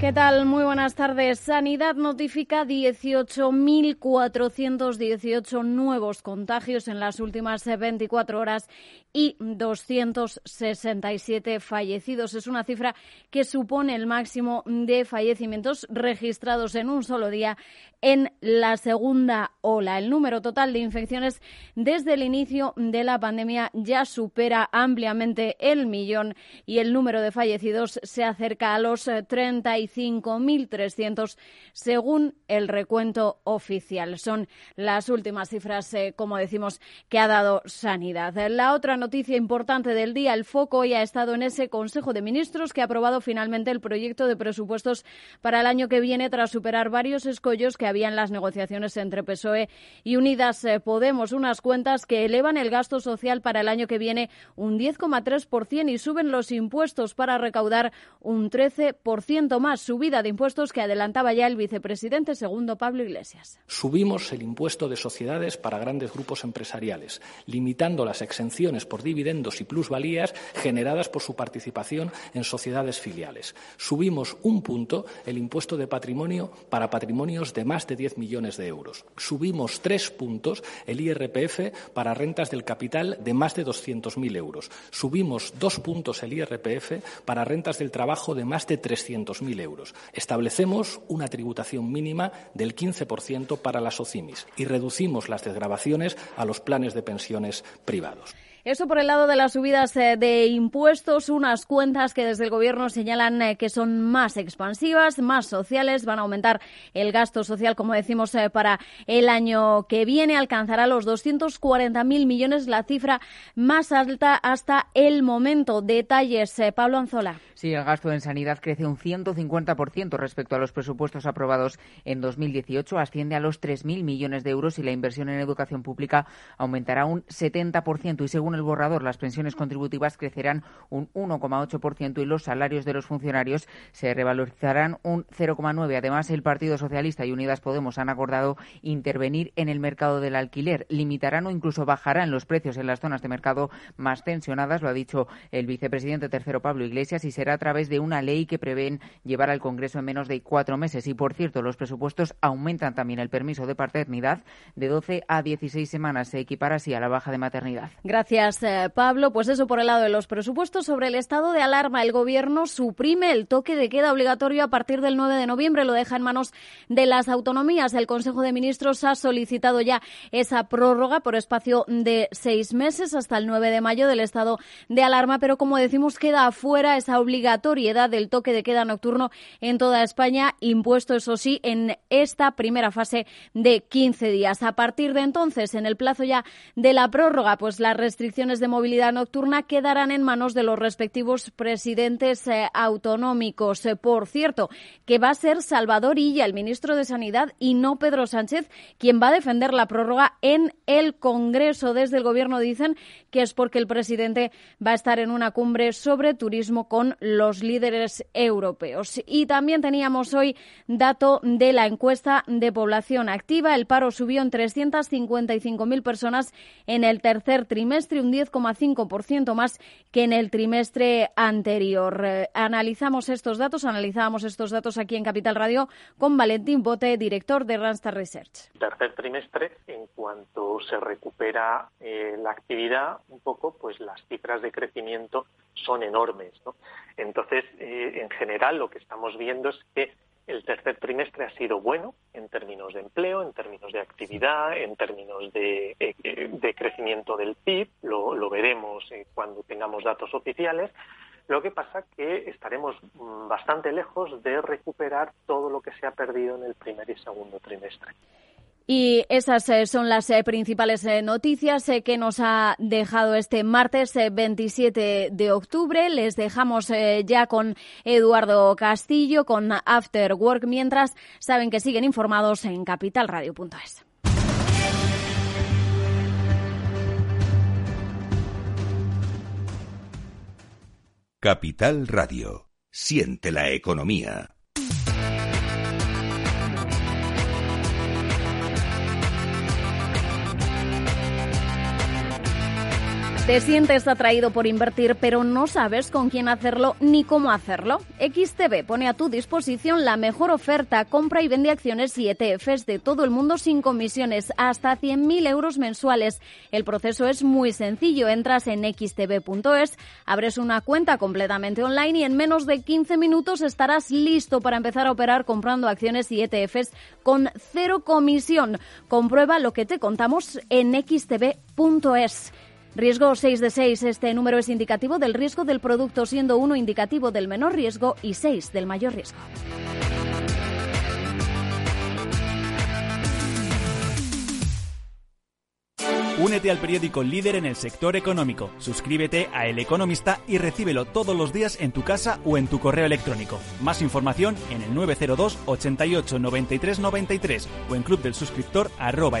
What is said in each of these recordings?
¿Qué tal? Muy buenas tardes. Sanidad notifica 18.418 nuevos contagios en las últimas 24 horas y 267 fallecidos. Es una cifra que supone el máximo de fallecimientos registrados en un solo día en la segunda ola. El número total de infecciones desde el inicio de la pandemia ya supera ampliamente el millón y el número de fallecidos se acerca a los 35.300 según el recuento oficial. Son las últimas cifras, eh, como decimos, que ha dado Sanidad. La otra noticia importante del día, el foco hoy ha estado en ese Consejo de Ministros que ha aprobado finalmente el proyecto de presupuestos para el año que viene tras superar varios escollos que habían las negociaciones entre PSOE y Unidas eh, Podemos, unas cuentas que elevan el gasto social para el año que viene un 10,3% y suben los impuestos para recaudar un 13% más, subida de impuestos que adelantaba ya el vicepresidente segundo Pablo Iglesias. Subimos el impuesto de sociedades para grandes grupos empresariales, limitando las exenciones por dividendos y plusvalías generadas por su participación en sociedades filiales. Subimos un punto el impuesto de patrimonio para patrimonios de más de 10 millones de euros. Subimos tres puntos el IRPF para rentas del capital de más de 200.000 euros. Subimos dos puntos el IRPF para rentas del trabajo de más de 300.000 euros. Establecemos una tributación mínima del 15% para las OCIMIS y reducimos las desgravaciones a los planes de pensiones privados. Eso por el lado de las subidas eh, de impuestos, unas cuentas que desde el Gobierno señalan eh, que son más expansivas, más sociales, van a aumentar el gasto social, como decimos, eh, para el año que viene. Alcanzará los 240.000 millones, la cifra más alta hasta el momento. Detalles, Pablo Anzola. Sí, el gasto en sanidad crece un 150% respecto a los presupuestos aprobados en 2018, asciende a los 3.000 millones de euros y la inversión en educación pública aumentará un 70% y según el borrador las pensiones contributivas crecerán un 1,8% y los salarios de los funcionarios se revalorizarán un 0,9. Además, el Partido Socialista y Unidas Podemos han acordado intervenir en el mercado del alquiler, limitarán o incluso bajarán los precios en las zonas de mercado más tensionadas, lo ha dicho el vicepresidente tercero Pablo Iglesias y será a través de una ley que prevén llevar al Congreso en menos de cuatro meses. Y, por cierto, los presupuestos aumentan también el permiso de paternidad de 12 a 16 semanas. Se equipara así a la baja de maternidad. Gracias, eh, Pablo. Pues eso por el lado de los presupuestos. Sobre el estado de alarma, el Gobierno suprime el toque de queda obligatorio a partir del 9 de noviembre. Lo deja en manos de las autonomías. El Consejo de Ministros ha solicitado ya esa prórroga por espacio de seis meses hasta el 9 de mayo del estado de alarma. Pero, como decimos, queda afuera esa obligatoriedad del toque de queda nocturno en toda España, impuesto, eso sí, en esta primera fase de 15 días. A partir de entonces, en el plazo ya de la prórroga, pues las restricciones de movilidad nocturna quedarán en manos de los respectivos presidentes eh, autonómicos. Eh, por cierto, que va a ser Salvador Illa, el ministro de Sanidad, y no Pedro Sánchez, quien va a defender la prórroga en el Congreso. Desde el Gobierno dicen que es porque el presidente va a estar en una cumbre sobre turismo con los líderes europeos. Y también teníamos hoy dato de la encuesta de población activa. El paro subió en 355.000 personas en el tercer trimestre, un 10,5% más que en el trimestre anterior. Eh, analizamos estos datos, analizábamos estos datos aquí en Capital Radio con Valentín Bote, director de Randstad Research. Tercer trimestre, en cuanto se recupera eh, la actividad un poco, pues las cifras de crecimiento son enormes. ¿no? Entonces, eh, en general, lo que estamos viendo es que el tercer trimestre ha sido bueno en términos de empleo, en términos de actividad, en términos de, eh, crecimiento del PIB. Lo, veremos eh, cuando tengamos datos oficiales. Lo que pasa que estaremos mm, bastante lejos de recuperar todo lo que se ha perdido en el primer y segundo trimestre. Y esas eh, son las eh, principales eh, noticias que nos ha dejado este martes 27 de octubre. Les dejamos ya con Eduardo Castillo, con After Work, mientras saben que siguen informados en capitalradio.es. Capital Radio. Siente la economía. Te sientes atraído por invertir, pero no sabes con quién hacerlo ni cómo hacerlo. XTB pone a tu disposición la mejor oferta, compra y vende acciones y ETFs de todo el mundo sin comisiones, hasta 100.000 euros mensuales. El proceso es muy sencillo. Entras en xtb.es, abres una cuenta completamente online y en menos de 15 minutos estarás listo para empezar a operar comprando acciones y ETFs con cero comisión. Comprueba lo que te contamos en xtb.es. Riesgo 6 de 6. Este número es indicativo del riesgo del producto, siendo 1 indicativo del menor riesgo y 6 del mayor riesgo. Únete al periódico líder en el sector económico. Suscríbete a El Economista y recíbelo todos los días en tu casa o en tu correo electrónico. Más información en el 902 88 93 93 o en club del suscriptor arroba.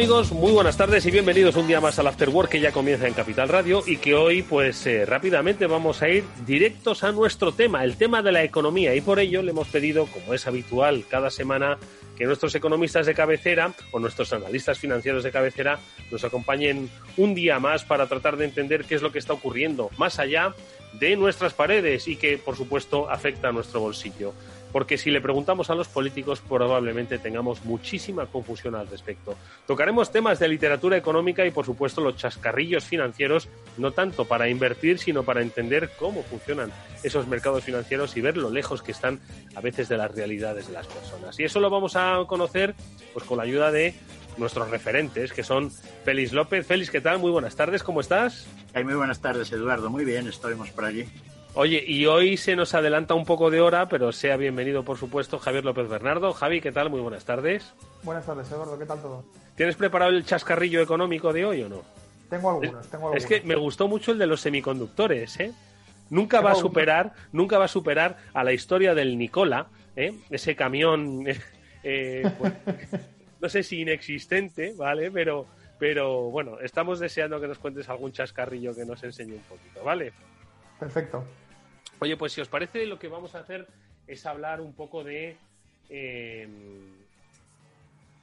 Amigos? Muy buenas tardes y bienvenidos un día más al After Work que ya comienza en Capital Radio y que hoy pues eh, rápidamente vamos a ir directos a nuestro tema, el tema de la economía y por ello le hemos pedido, como es habitual cada semana, que nuestros economistas de cabecera o nuestros analistas financieros de cabecera nos acompañen un día más para tratar de entender qué es lo que está ocurriendo más allá de nuestras paredes y que por supuesto afecta a nuestro bolsillo porque si le preguntamos a los políticos probablemente tengamos muchísima confusión al respecto. Tocaremos temas de literatura económica y por supuesto los chascarrillos financieros, no tanto para invertir, sino para entender cómo funcionan esos mercados financieros y ver lo lejos que están a veces de las realidades de las personas. Y eso lo vamos a conocer pues con la ayuda de nuestros referentes, que son Félix López. Félix, ¿qué tal? Muy buenas tardes, ¿cómo estás? muy buenas tardes, Eduardo. Muy bien, estamos por allí. Oye, y hoy se nos adelanta un poco de hora, pero sea bienvenido, por supuesto, Javier López Bernardo. Javi, ¿qué tal? Muy buenas tardes. Buenas tardes, Eduardo. ¿Qué tal todo? ¿Tienes preparado el chascarrillo económico de hoy o no? Tengo algunos, tengo algunos. Es que me gustó mucho el de los semiconductores, ¿eh? Nunca va a superar, nunca va a superar a la historia del Nicola, ¿eh? Ese camión, eh, pues, no sé si inexistente, ¿vale? Pero, pero bueno, estamos deseando que nos cuentes algún chascarrillo que nos enseñe un poquito, ¿vale? Perfecto. Oye, pues si os parece, lo que vamos a hacer es hablar un poco de eh,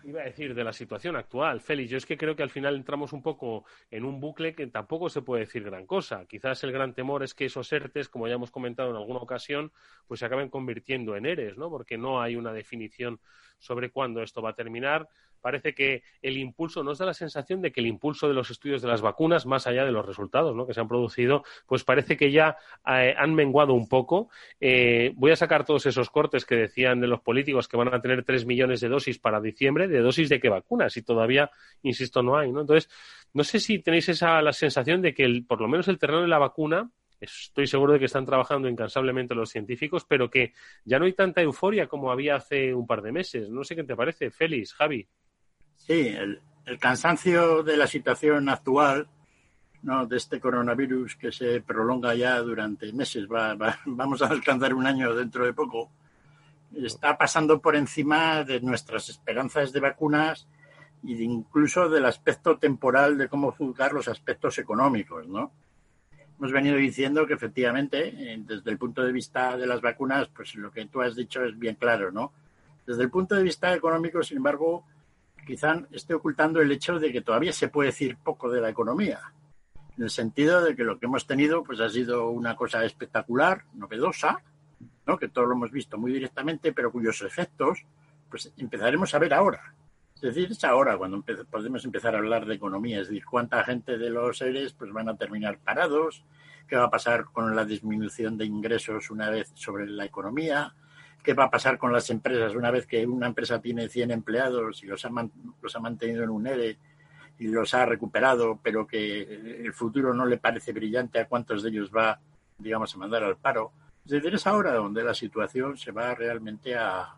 iba a decir de la situación actual, Félix. Yo es que creo que al final entramos un poco en un bucle que tampoco se puede decir gran cosa. Quizás el gran temor es que esos ERTES, como ya hemos comentado en alguna ocasión, pues se acaben convirtiendo en ERES, ¿no? Porque no hay una definición sobre cuándo esto va a terminar parece que el impulso, nos da la sensación de que el impulso de los estudios de las vacunas, más allá de los resultados ¿no? que se han producido, pues parece que ya eh, han menguado un poco. Eh, voy a sacar todos esos cortes que decían de los políticos que van a tener tres millones de dosis para diciembre, de dosis de qué vacunas, y todavía, insisto, no hay. ¿no? Entonces, no sé si tenéis esa la sensación de que el, por lo menos el terreno de la vacuna estoy seguro de que están trabajando incansablemente los científicos, pero que ya no hay tanta euforia como había hace un par de meses. No sé qué te parece, Félix, Javi. Sí, el, cansancio de la situación actual, ¿no? de este coronavirus que se prolonga ya durante meses, vamos a alcanzar un año dentro de poco, está pasando por encima de nuestras esperanzas de vacunas de incluso del aspecto temporal de cómo juzgar los aspectos económicos, ¿no? Hemos venido diciendo que efectivamente, eh, desde el punto de vista de las vacunas, pues lo que tú has dicho es bien claro, ¿no? Desde el punto de vista económico, sin embargo, quizá esté ocultando el hecho de que todavía se puede decir poco de la economía, en el sentido de que lo que hemos tenido pues ha sido una cosa espectacular, novedosa, ¿no? que todos lo hemos visto muy directamente, pero cuyos efectos pues empezaremos a ver ahora. Es decir, es ahora cuando podemos empezar a hablar de economía, es decir, cuánta gente de los seres pues van a terminar parados, qué va a pasar con la disminución de ingresos una vez sobre la economía, qué va a pasar con las empresas una vez que una empresa tiene 100 empleados y los ha, los ha mantenido en un ERE y los ha recuperado, pero que el futuro no le parece brillante, a cuántos de ellos va, digamos, a mandar al paro. Es decir, es ahora donde la situación se va realmente a,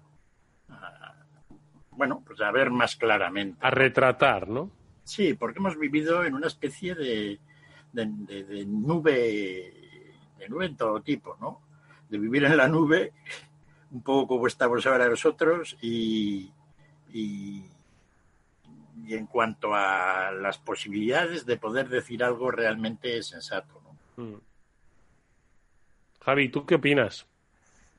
bueno, pues a ver más claramente. A retratar, ¿no? Sí, porque hemos vivido en una especie de, de, de nube, de nube en todo tipo, ¿no? De vivir en la nube un poco como estamos ahora nosotros y, y, en cuanto a las posibilidades de poder decir algo realmente sensato. ¿no? Mm. Javi, ¿tú qué opinas?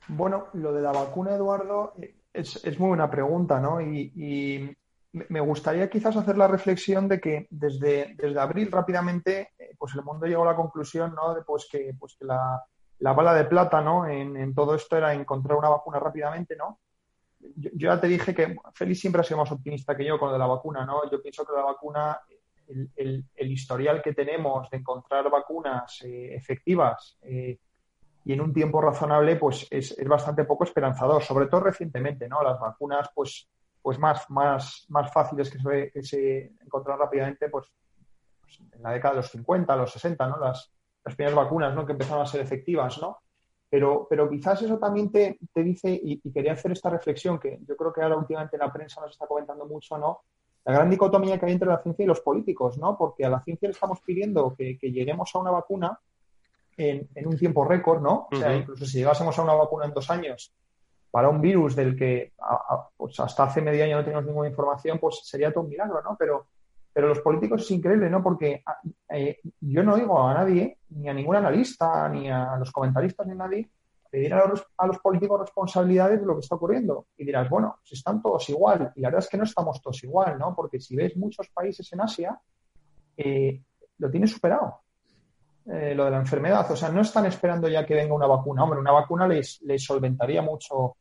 Bueno, lo de la vacuna, Eduardo, es, es muy buena pregunta, ¿no? Y, me gustaría quizás hacer la reflexión de que desde, desde abril rápidamente, eh, pues el mundo llegó a la conclusión, ¿no? De pues que, pues que la, la bala de plata, ¿no? En, todo esto era encontrar una vacuna rápidamente, ¿no? Yo, ya te dije que Félix siempre ha sido más optimista que yo con lo de la vacuna, ¿no? Yo pienso que la vacuna, el, historial que tenemos de encontrar vacunas eh, efectivas eh, y en un tiempo razonable, pues es, bastante poco esperanzador, sobre todo recientemente, ¿no? Las vacunas, pues, pues más, más, más fáciles que se, que se encontraron rápidamente, pues, pues, en la década de los 50, los 60, ¿no? Las, las primeras vacunas ¿no? que empezaron a ser efectivas, ¿no? Pero, pero quizás eso también te, dice, y, quería hacer esta reflexión, que yo creo que ahora últimamente la prensa nos está comentando mucho, ¿no? La gran dicotomía que hay entre la ciencia y los políticos, ¿no? Porque a la ciencia le estamos pidiendo que, lleguemos a una vacuna en, un tiempo récord, ¿no? O sea, incluso si llegásemos a una vacuna en dos años para un virus del que pues hasta hace medio año no tenemos ninguna información, pues sería todo un milagro, ¿no? Pero pero los políticos es increíble, ¿no? Porque ah, eh, yo no oigo a nadie, ni a ningún analista, ni a los comentaristas, ni a nadie, pedir a los, a los políticos responsabilidades de lo que está ocurriendo. Y dirás, bueno, si están todos igual. Y la verdad es que no estamos todos igual, ¿no? Porque si ves muchos países en Asia, eh, lo tienen superado. Eh, lo de la enfermedad. O sea, no están esperando ya que venga una vacuna. Hombre, una vacuna les, les solventaría mucho,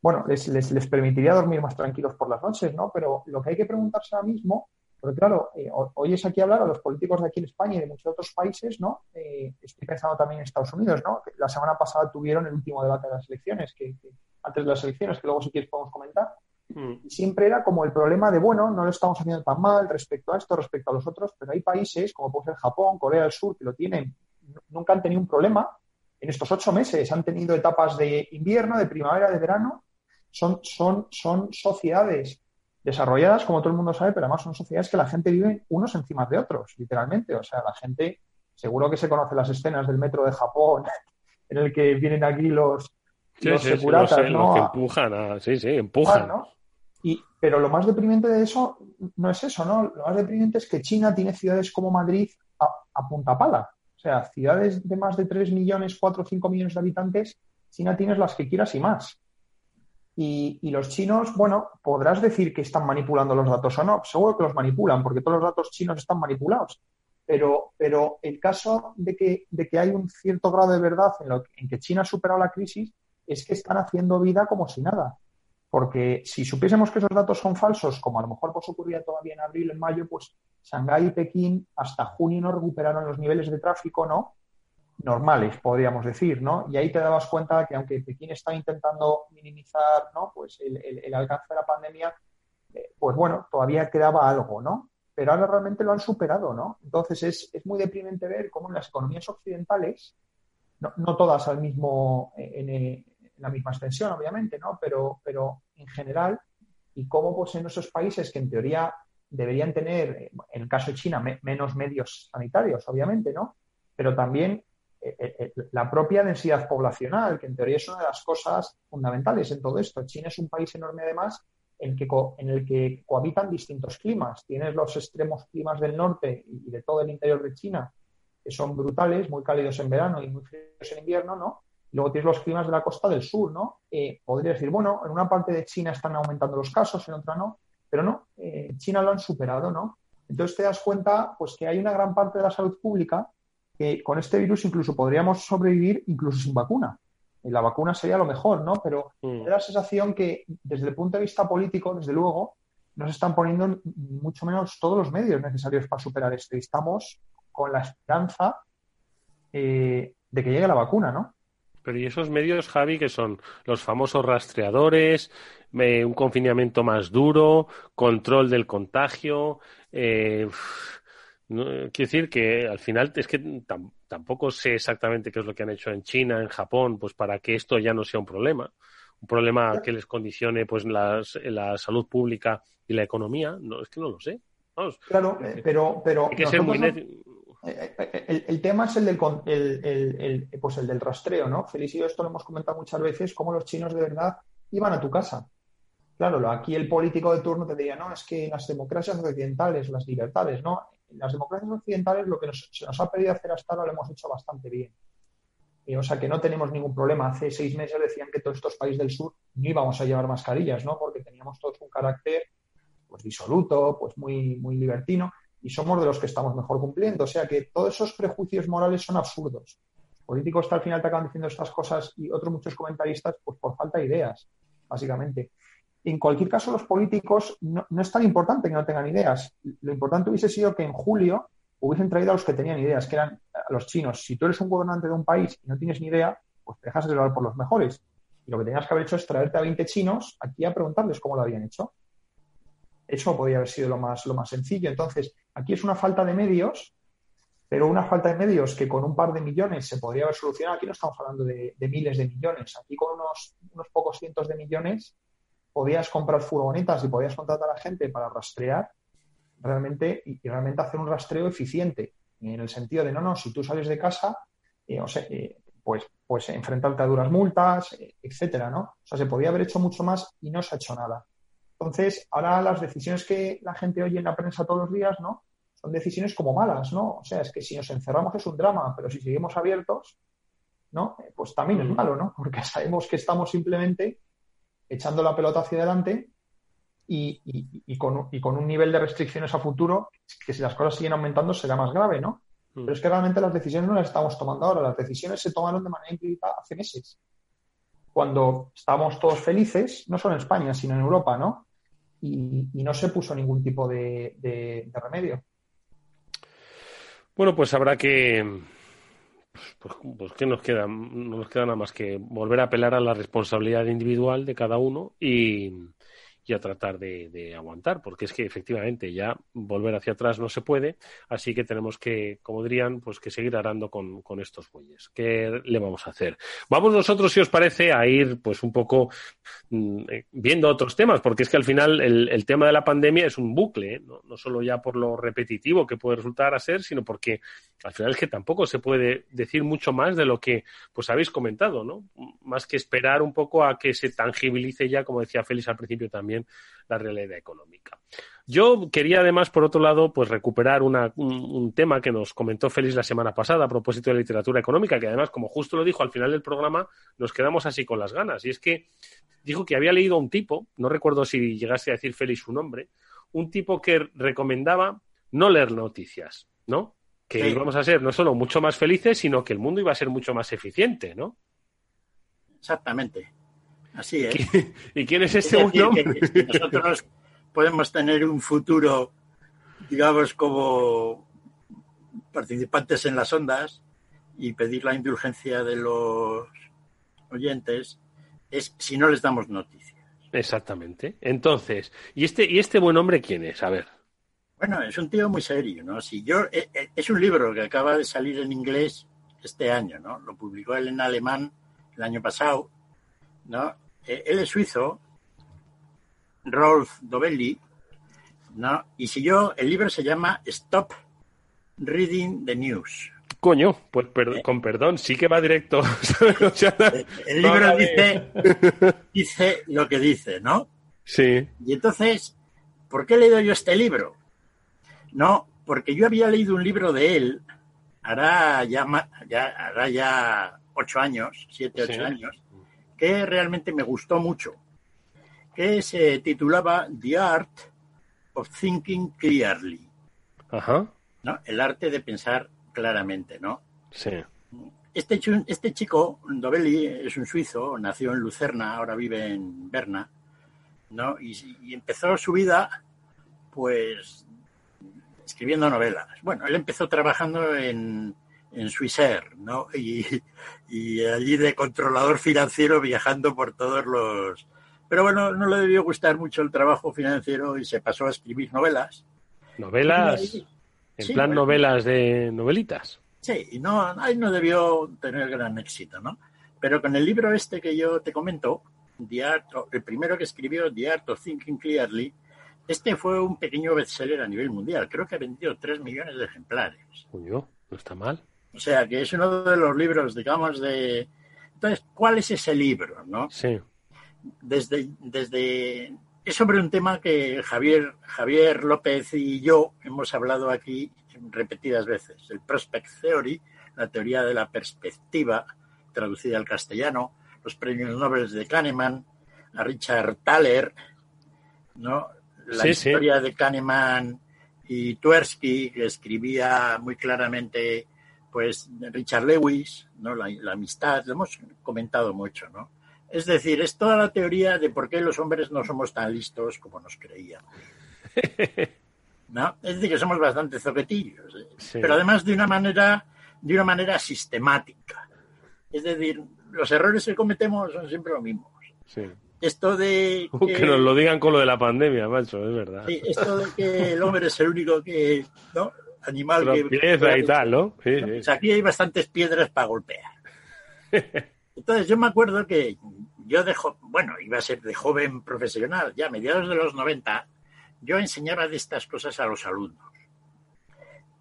bueno, les, les, les, permitiría dormir más tranquilos por las noches, ¿no? Pero lo que hay que preguntarse ahora mismo porque claro, eh, oyes aquí hablar a los políticos de aquí en España y de muchos otros países, ¿no? Eh, estoy pensando también en Estados Unidos, ¿no? la semana pasada tuvieron el último debate de las elecciones, que, antes de las elecciones, que luego si quieres podemos comentar. Mm. Y siempre era como el problema de, bueno, no lo estamos haciendo tan mal respecto a esto, respecto a los otros, pero hay países, como puede ser Japón, Corea del Sur, que lo tienen, nunca han tenido un problema. En estos ocho meses han tenido etapas de invierno, de primavera, de verano. Son, son, son sociedades desarrolladas, como todo el mundo sabe, pero además son sociedades que la gente vive unos encima de otros, literalmente. O sea, la gente, seguro que se conoce las escenas del metro de Japón, en el que vienen aquí los, los securatas, ¿no? que empujan, sí, sí, empujan. Y, pero lo más deprimente de eso no es eso, ¿no? Lo más deprimente es que China tiene ciudades como Madrid a, a punta pala. O sea, ciudades de más de 3 millones, 4 o 5 millones de habitantes, China tienes las que quieras y más. Y, y, los chinos, bueno, podrás decir que están manipulando los datos o no. Seguro que los manipulan, porque todos los datos chinos están manipulados. Pero, pero el caso de que, de que hay un cierto grado de verdad en, lo, en que China ha superado la crisis es que están haciendo vida como si nada. Porque si supiésemos que esos datos son falsos, como a lo mejor pues ocurría todavía en abril, en mayo, pues Shanghái y Pekín hasta junio no recuperaron los niveles de tráfico, ¿no? Normales, podríamos decir, ¿no? Y ahí te dabas cuenta que aunque Pekín está intentando minimizar, ¿no? Pues el, alcance de la pandemia, eh, pues bueno, todavía quedaba algo, ¿no? Pero ahora realmente lo han superado, ¿no? Entonces es, es muy deprimente ver cómo en las economías occidentales, no, todas al mismo, eh, en, en, la misma extensión, obviamente, ¿no? Pero, pero en general, y cómo pues en esos países que en teoría deberían tener, en el caso de China, menos medios sanitarios, obviamente, ¿no? Pero también eh, eh, eh, la propia densidad poblacional, que en teoría es una de las cosas fundamentales en todo esto. China es un país enorme además en, el que cohabitan distintos climas. Tienes los extremos climas del norte y de todo el interior de China, que son brutales, muy cálidos en verano y muy fríos en invierno, ¿no? luego tienes los climas de la costa del sur, ¿no? podría decir, bueno, en una parte de China están aumentando los casos, en otra no, pero no, China lo han superado, ¿no? Entonces te das cuenta, pues, que hay una gran parte de la salud pública que con este virus incluso podríamos sobrevivir incluso sin vacuna. Y la vacuna sería lo mejor, ¿no? Pero mm. da la sensación que desde el punto de vista político, desde luego, nos están poniendo mucho menos todos los medios necesarios para superar esto. Y estamos con la esperanza eh, de que llegue la vacuna, ¿no? Pero ¿y esos medios, Javi, que son los famosos rastreadores, un confinamiento más duro, control del contagio? Eh, quiero decir que al final es que tampoco sé exactamente qué es lo que han hecho en China, en Japón, pues para que esto ya no sea un problema. Un problema que les condicione pues la salud pública y la economía. No, es que no lo sé. claro, eh, pero, pero hay que ser muy eh, eh, el, tema es el del, el, pues el del rastreo, ¿no? Feliz y yo esto lo hemos comentado muchas veces, cómo los chinos de verdad iban a tu casa. Claro, aquí el político de turno te diría, no, es que las democracias occidentales, las libertades, ¿no? Las democracias occidentales lo que se nos ha pedido hacer hasta ahora lo hemos hecho bastante bien. o sea que no tenemos ningún problema. Hace seis meses decían que todos estos países del sur no íbamos a llevar mascarillas, ¿no? Porque teníamos todos un carácter pues disoluto, pues muy, muy libertino, y somos de los que estamos mejor cumpliendo. O sea que todos esos prejuicios morales son absurdos. Políticos hasta al final te acaban diciendo estas cosas y otros muchos comentaristas, pues por falta de ideas, básicamente en cualquier caso, los políticos no, es tan importante que no tengan ideas. Lo importante hubiese sido que en julio hubiesen traído a los que tenían ideas, que eran a los chinos. Si tú eres un gobernante de un país y no tienes ni idea, pues te dejas de hablar por los mejores. Y lo que tenías que haber hecho es traerte a 20 chinos aquí a preguntarles cómo lo habían hecho. Eso podría haber sido lo más, lo más sencillo. Entonces, aquí es una falta de medios, pero una falta de medios que con un par de millones se podría haber solucionado. Aquí no estamos hablando de, miles de millones. Aquí con unos, unos pocos cientos de millones podías comprar furgonetas y podías contratar a la gente para rastrear realmente y, realmente hacer un rastreo eficiente en el sentido de no, no, si tú sales de casa, eh, o sea, eh, pues, pues enfrentarte a duras multas, eh, etcétera, ¿no? O sea, se podía haber hecho mucho más y no se ha hecho nada. Entonces, ahora las decisiones que la gente oye en la prensa todos los días, ¿no? Son decisiones como malas, ¿no? O sea, es que si nos encerramos es un drama, pero si seguimos abiertos, ¿no? Pues también es malo, ¿no? Porque sabemos que estamos simplemente echando la pelota hacia adelante y, con, un nivel de restricciones a futuro que si las cosas siguen aumentando será más grave, ¿no? Mm. Pero es que realmente las decisiones no las estamos tomando ahora, las decisiones se tomaron de manera implícita hace meses. Cuando estábamos todos felices, no solo en España, sino en Europa, ¿no? Y, no se puso ningún tipo de remedio. Bueno, pues habrá que, pues, pues ¿qué nos queda? No nos queda nada más que volver a apelar a la responsabilidad individual de cada uno y, y a tratar de, aguantar, porque es que efectivamente ya volver hacia atrás no se puede, así que tenemos que, como dirían, pues que seguir arando con, estos bueyes. ¿Qué le vamos a hacer? Vamos nosotros, si os parece, a ir pues un poco mm, eh, viendo otros temas, porque es que al final el, tema de la pandemia es un bucle, ¿eh? no, no, solo ya por lo repetitivo que puede resultar a ser, sino porque al final es que tampoco se puede decir mucho más de lo que pues habéis comentado, ¿no? Más que esperar un poco a que se tangibilice ya, como decía Félix al principio también también la realidad económica. Yo quería además, por otro lado, pues recuperar un, tema que nos comentó Félix la semana pasada a propósito de literatura económica, que además, como justo lo dijo al final del programa, nos quedamos así con las ganas. Y es que dijo que había leído a un tipo, no recuerdo si llegase a decir Félix su nombre, un tipo que recomendaba no leer noticias, ¿no? Que íbamos a ser no solo mucho más felices, sino que el mundo iba a ser mucho más eficiente, ¿no? Exactamente. Así es. ¿Y quién es ese hombre? Nosotros podemos tener un futuro, digamos, como participantes en las ondas y pedir la indulgencia de los oyentes es si no les damos noticias. Exactamente. Entonces, ¿y este, ¿y este buen hombre quién es? A ver. Bueno, es un tío muy serio, ¿no? Si yo, eh, eh, es un libro que acaba de salir en inglés este año, ¿no? Lo publicó él en alemán el año pasado, ¿no? Eh, él es suizo Rolf Dovelli, ¿no? Y si yo, el libro se llama Stop Reading the News. Coño, pues ¿Eh? con perdón, sí que va directo. el libro dice, dice lo que dice, ¿no? Sí. Y entonces, ¿por qué he leído yo este libro? No, porque yo había leído un libro de él, hará ya, ya, hará ya ocho años, siete, ocho años, que realmente me gustó mucho que se titulaba The Art of Thinking Clearly. Ajá. ¿no? El arte de pensar claramente, ¿no? Sí. Este, este chico, Dovelli, es un suizo, nació en Lucerna, ahora vive en Berna, ¿no? Y, empezó su vida, pues, escribiendo novelas. Bueno, él empezó trabajando en, en Swissair, ¿no? Y, y allí de controlador financiero viajando por todos los, pero bueno, no le debió gustar mucho el trabajo financiero y se pasó a escribir novelas. ¿Novelas? ¿En plan novelas de novelitas? Sí, y no, ahí no debió tener gran éxito, ¿no? Pero con el libro este que yo te comento, The Art el primero que escribió, The Art of Thinking Clearly, este fue un pequeño bestseller a nivel mundial. Creo que ha vendido 3 millones de ejemplares. Coño, no está mal. O sea, que es uno de los libros, digamos, de... Entonces, ¿cuál es ese libro, no? Sí desde, desde es sobre un tema que Javier, Javier López y yo hemos hablado aquí repetidas veces, el Prospect Theory, la teoría de la perspectiva, traducida al castellano, los premios Nobel de Kahneman, a Richard Thaler, ¿no? la historia de Kahneman y Tversky, que escribía muy claramente pues Richard Lewis, ¿no? la, la amistad, lo hemos comentado mucho, ¿no? Es decir, es toda la teoría de por qué los hombres no somos tan listos como nos creíamos. ¿No? Es decir, que somos bastante zoquetillos, ¿eh? pero además de una manera, de una manera sistemática. Es decir, los errores que cometemos son siempre los mismos. Esto de que, nos lo digan con lo de la pandemia, macho, es verdad. Sí, esto de que el hombre es el único que, ¿no? Animal que... y tal, ¿no? Sí, pues aquí hay bastantes piedras para golpear. Entonces yo me acuerdo que yo de bueno, iba a ser de joven profesional, ya a mediados de los 90, yo enseñaba de estas cosas a los alumnos.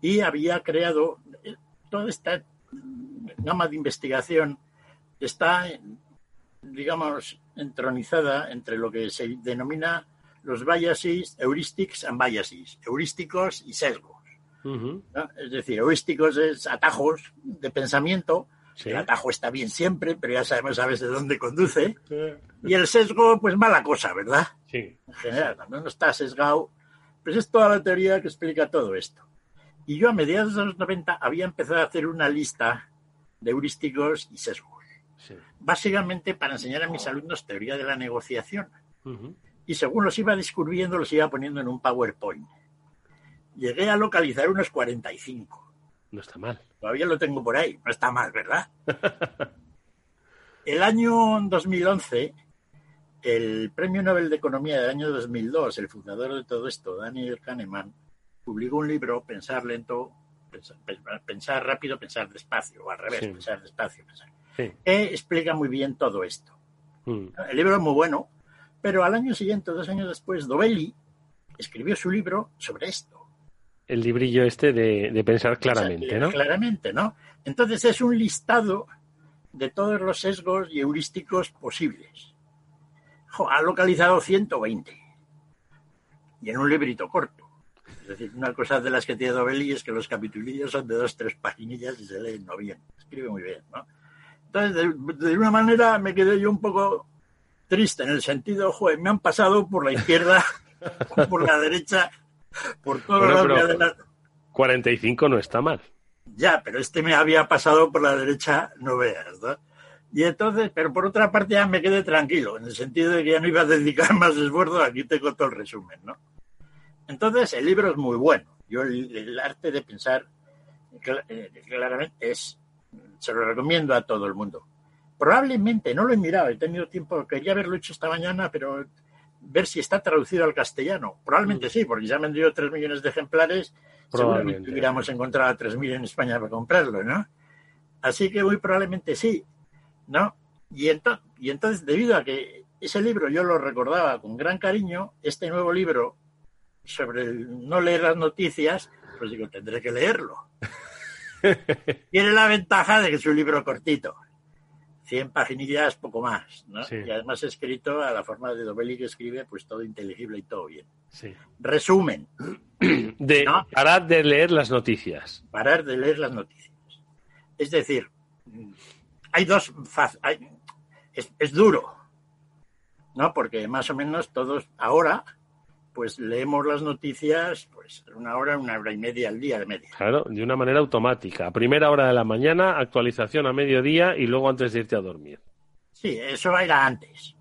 Y había creado eh, toda esta gama de investigación está, digamos, entronizada entre lo que se denomina los biases, heuristics and biases, heurísticos y sesgos. Es decir, heurísticos es atajos de pensamiento el atajo está bien siempre, pero ya sabemos a veces de dónde conduce. Y el sesgo, pues mala cosa, ¿verdad? Sí. En general, cuando no está sesgado, pues es toda la teoría que explica todo esto. Y yo a mediados de los 90 había empezado a hacer una lista de heurísticos y sesgos. Básicamente para enseñar a mis alumnos teoría de la negociación. Y según los iba descubriendo, los iba poniendo en un PowerPoint. Llegué a localizar unos 45. No está mal. Todavía lo tengo por ahí. No está mal, ¿verdad? el año 2011, el Premio Nobel de Economía del año 2002, el fundador de todo esto, Daniel Kahneman, publicó un libro, Pensar lento, pensar, rápido, pensar despacio, o al revés, pensar despacio, pensar, que explica muy bien todo esto. Mm. El libro es muy bueno, pero al año siguiente, dos años después, Dovelli escribió su libro sobre esto el librillo este de, pensar claramente, ¿no? Claramente, ¿no? Entonces es un listado de todos los sesgos y heurísticos posibles. ha localizado 120. y en un librito corto. Es decir, una cosa de las que tiene Dovelli es que los capitulillos son de dos, tres paginillas y se leen no bien. Escribe muy bien, ¿no? Entonces, de, de, una manera me quedé yo un poco triste en el sentido, joder, me han pasado por la izquierda, por la derecha, por todo Bueno, lo pero- de 45 no está mal. Ya, pero este me había pasado por la derecha, no veas, ¿no? Y entonces, pero por otra parte ya me quedé tranquilo, en el sentido de que ya no iba a dedicar más esfuerzo, aquí tengo todo el resumen, ¿no? Entonces, el libro es muy bueno. Yo el, el arte de pensar eh, claramente es, se lo recomiendo a todo el mundo. Probablemente, no lo he mirado, he tenido tiempo, quería haberlo hecho esta mañana, pero ver si está traducido al castellano. Probablemente sí, porque ya han vendido 3 millones de ejemplares. Seguramente Probablemente. hubiéramos encontrado a 3.000 en España para comprarlo, ¿no? Así que muy probablemente sí, ¿no? Y, ento- y entonces, debido a que ese libro yo lo recordaba con gran cariño, este nuevo libro sobre el no leer las noticias, pues digo, tendré que leerlo. Tiene la ventaja de que es un libro cortito. 100 paginillas, poco más, ¿no? Sí. Y además escrito a la forma de Dovelli que escribe, pues todo inteligible y todo bien. Sí. Resumen, De, No. Parad de leer las noticias. parar de leer las noticias. Es decir, hay dos hay- es, es duro, ¿no? Porque más o menos todos ahora, pues leemos las noticias, pues una hora, una hora y media al día de media. Claro, de una manera automática. A primera hora de la mañana, actualización a mediodía y luego antes de irte a dormir. Sí, eso era antes.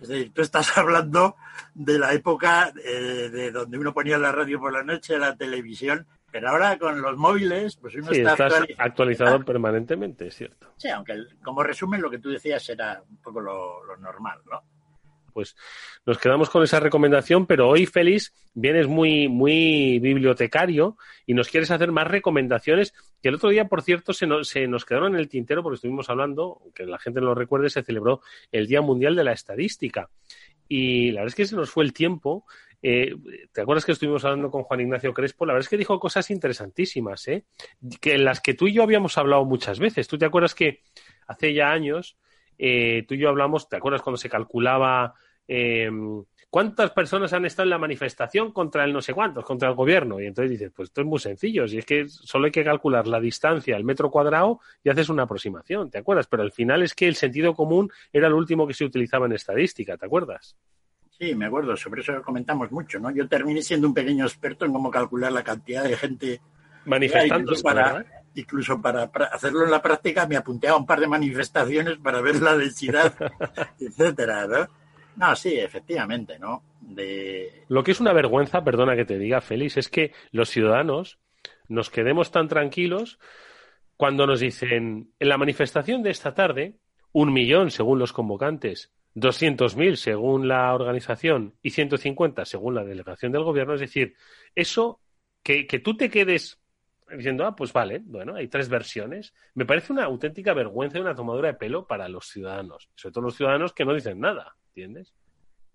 Es decir, tú estás hablando de la época eh, de donde uno ponía la radio por la noche, la televisión, pero ahora con los móviles, pues uno Sí, está estás actualizado. actualizado permanentemente, es cierto. Sí, aunque el- como resumen lo que tú decías era un poco lo, lo normal, ¿no? Pues nos quedamos con esa recomendación, pero hoy, Félix, vienes muy, muy bibliotecario y nos quieres hacer más recomendaciones que el otro día, por cierto, se nos, se nos quedaron en el tintero porque estuvimos hablando, que la gente no lo recuerde, se celebró el Día Mundial de la Estadística. Y la verdad es que se nos fue el tiempo. Eh, ¿Te acuerdas que estuvimos hablando con Juan Ignacio Crespo? La verdad es que dijo cosas interesantísimas, ¿eh? Que en las que tú y yo habíamos hablado muchas veces. ¿Tú te acuerdas que hace ya años eh, tú y yo hablamos, ¿te acuerdas cuando se calculaba eh, cuántas personas han estado en la manifestación contra el no sé cuántos, contra el gobierno? Y entonces dices, pues esto es muy sencillo, si es que solo hay que calcular la distancia al metro cuadrado y haces una aproximación, ¿te acuerdas? Pero al final es que el sentido común era lo último que se utilizaba en estadística, ¿te acuerdas? Sí, me acuerdo, sobre eso comentamos mucho, ¿no? Yo terminé siendo un pequeño experto en cómo calcular la cantidad de gente Manifestándose, incluso para, ¿verdad? incluso para hacerlo en la práctica me apunté a un par de manifestaciones para ver la densidad, etcétera, ¿no? No, sí, efectivamente, ¿no? De, Lo que es una vergüenza, perdona que te diga, Félix, es que los ciudadanos nos quedemos tan tranquilos cuando nos dicen en la manifestación de esta tarde, un millón según los convocantes, 200.000 según la organización y 150 según la delegación del gobierno. Es decir, eso que, que tú te quedes diciendo, ah, pues vale, bueno, hay tres versiones, me parece una auténtica vergüenza y una tomadura de pelo para los ciudadanos, sobre todo los ciudadanos que no dicen nada, ¿entiendes?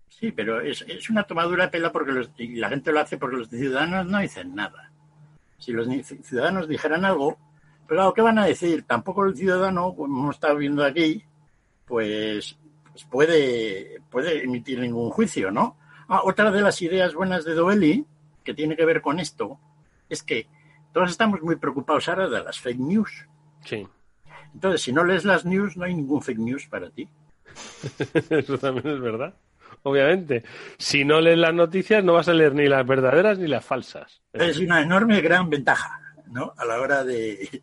sí, pero es, es una tomadura de pelo porque los, y la gente lo hace porque los ciudadanos no dicen nada. Si los ciudadanos dijeran algo, pero claro, ¿qué van a decir? Tampoco el ciudadano, como hemos estado viendo aquí, pues, pues puede, puede emitir ningún juicio, ¿no? Ah, otra de las ideas buenas de Doeli, que tiene que ver con esto, es que todos estamos muy preocupados ahora de las fake news. Sí. Entonces, si no lees las news, no hay ningún fake news para ti. Eso también es verdad. Obviamente. Si no lees las noticias, no vas a leer ni las verdaderas ni las falsas. Es una enorme, gran ventaja, ¿no? A la hora de,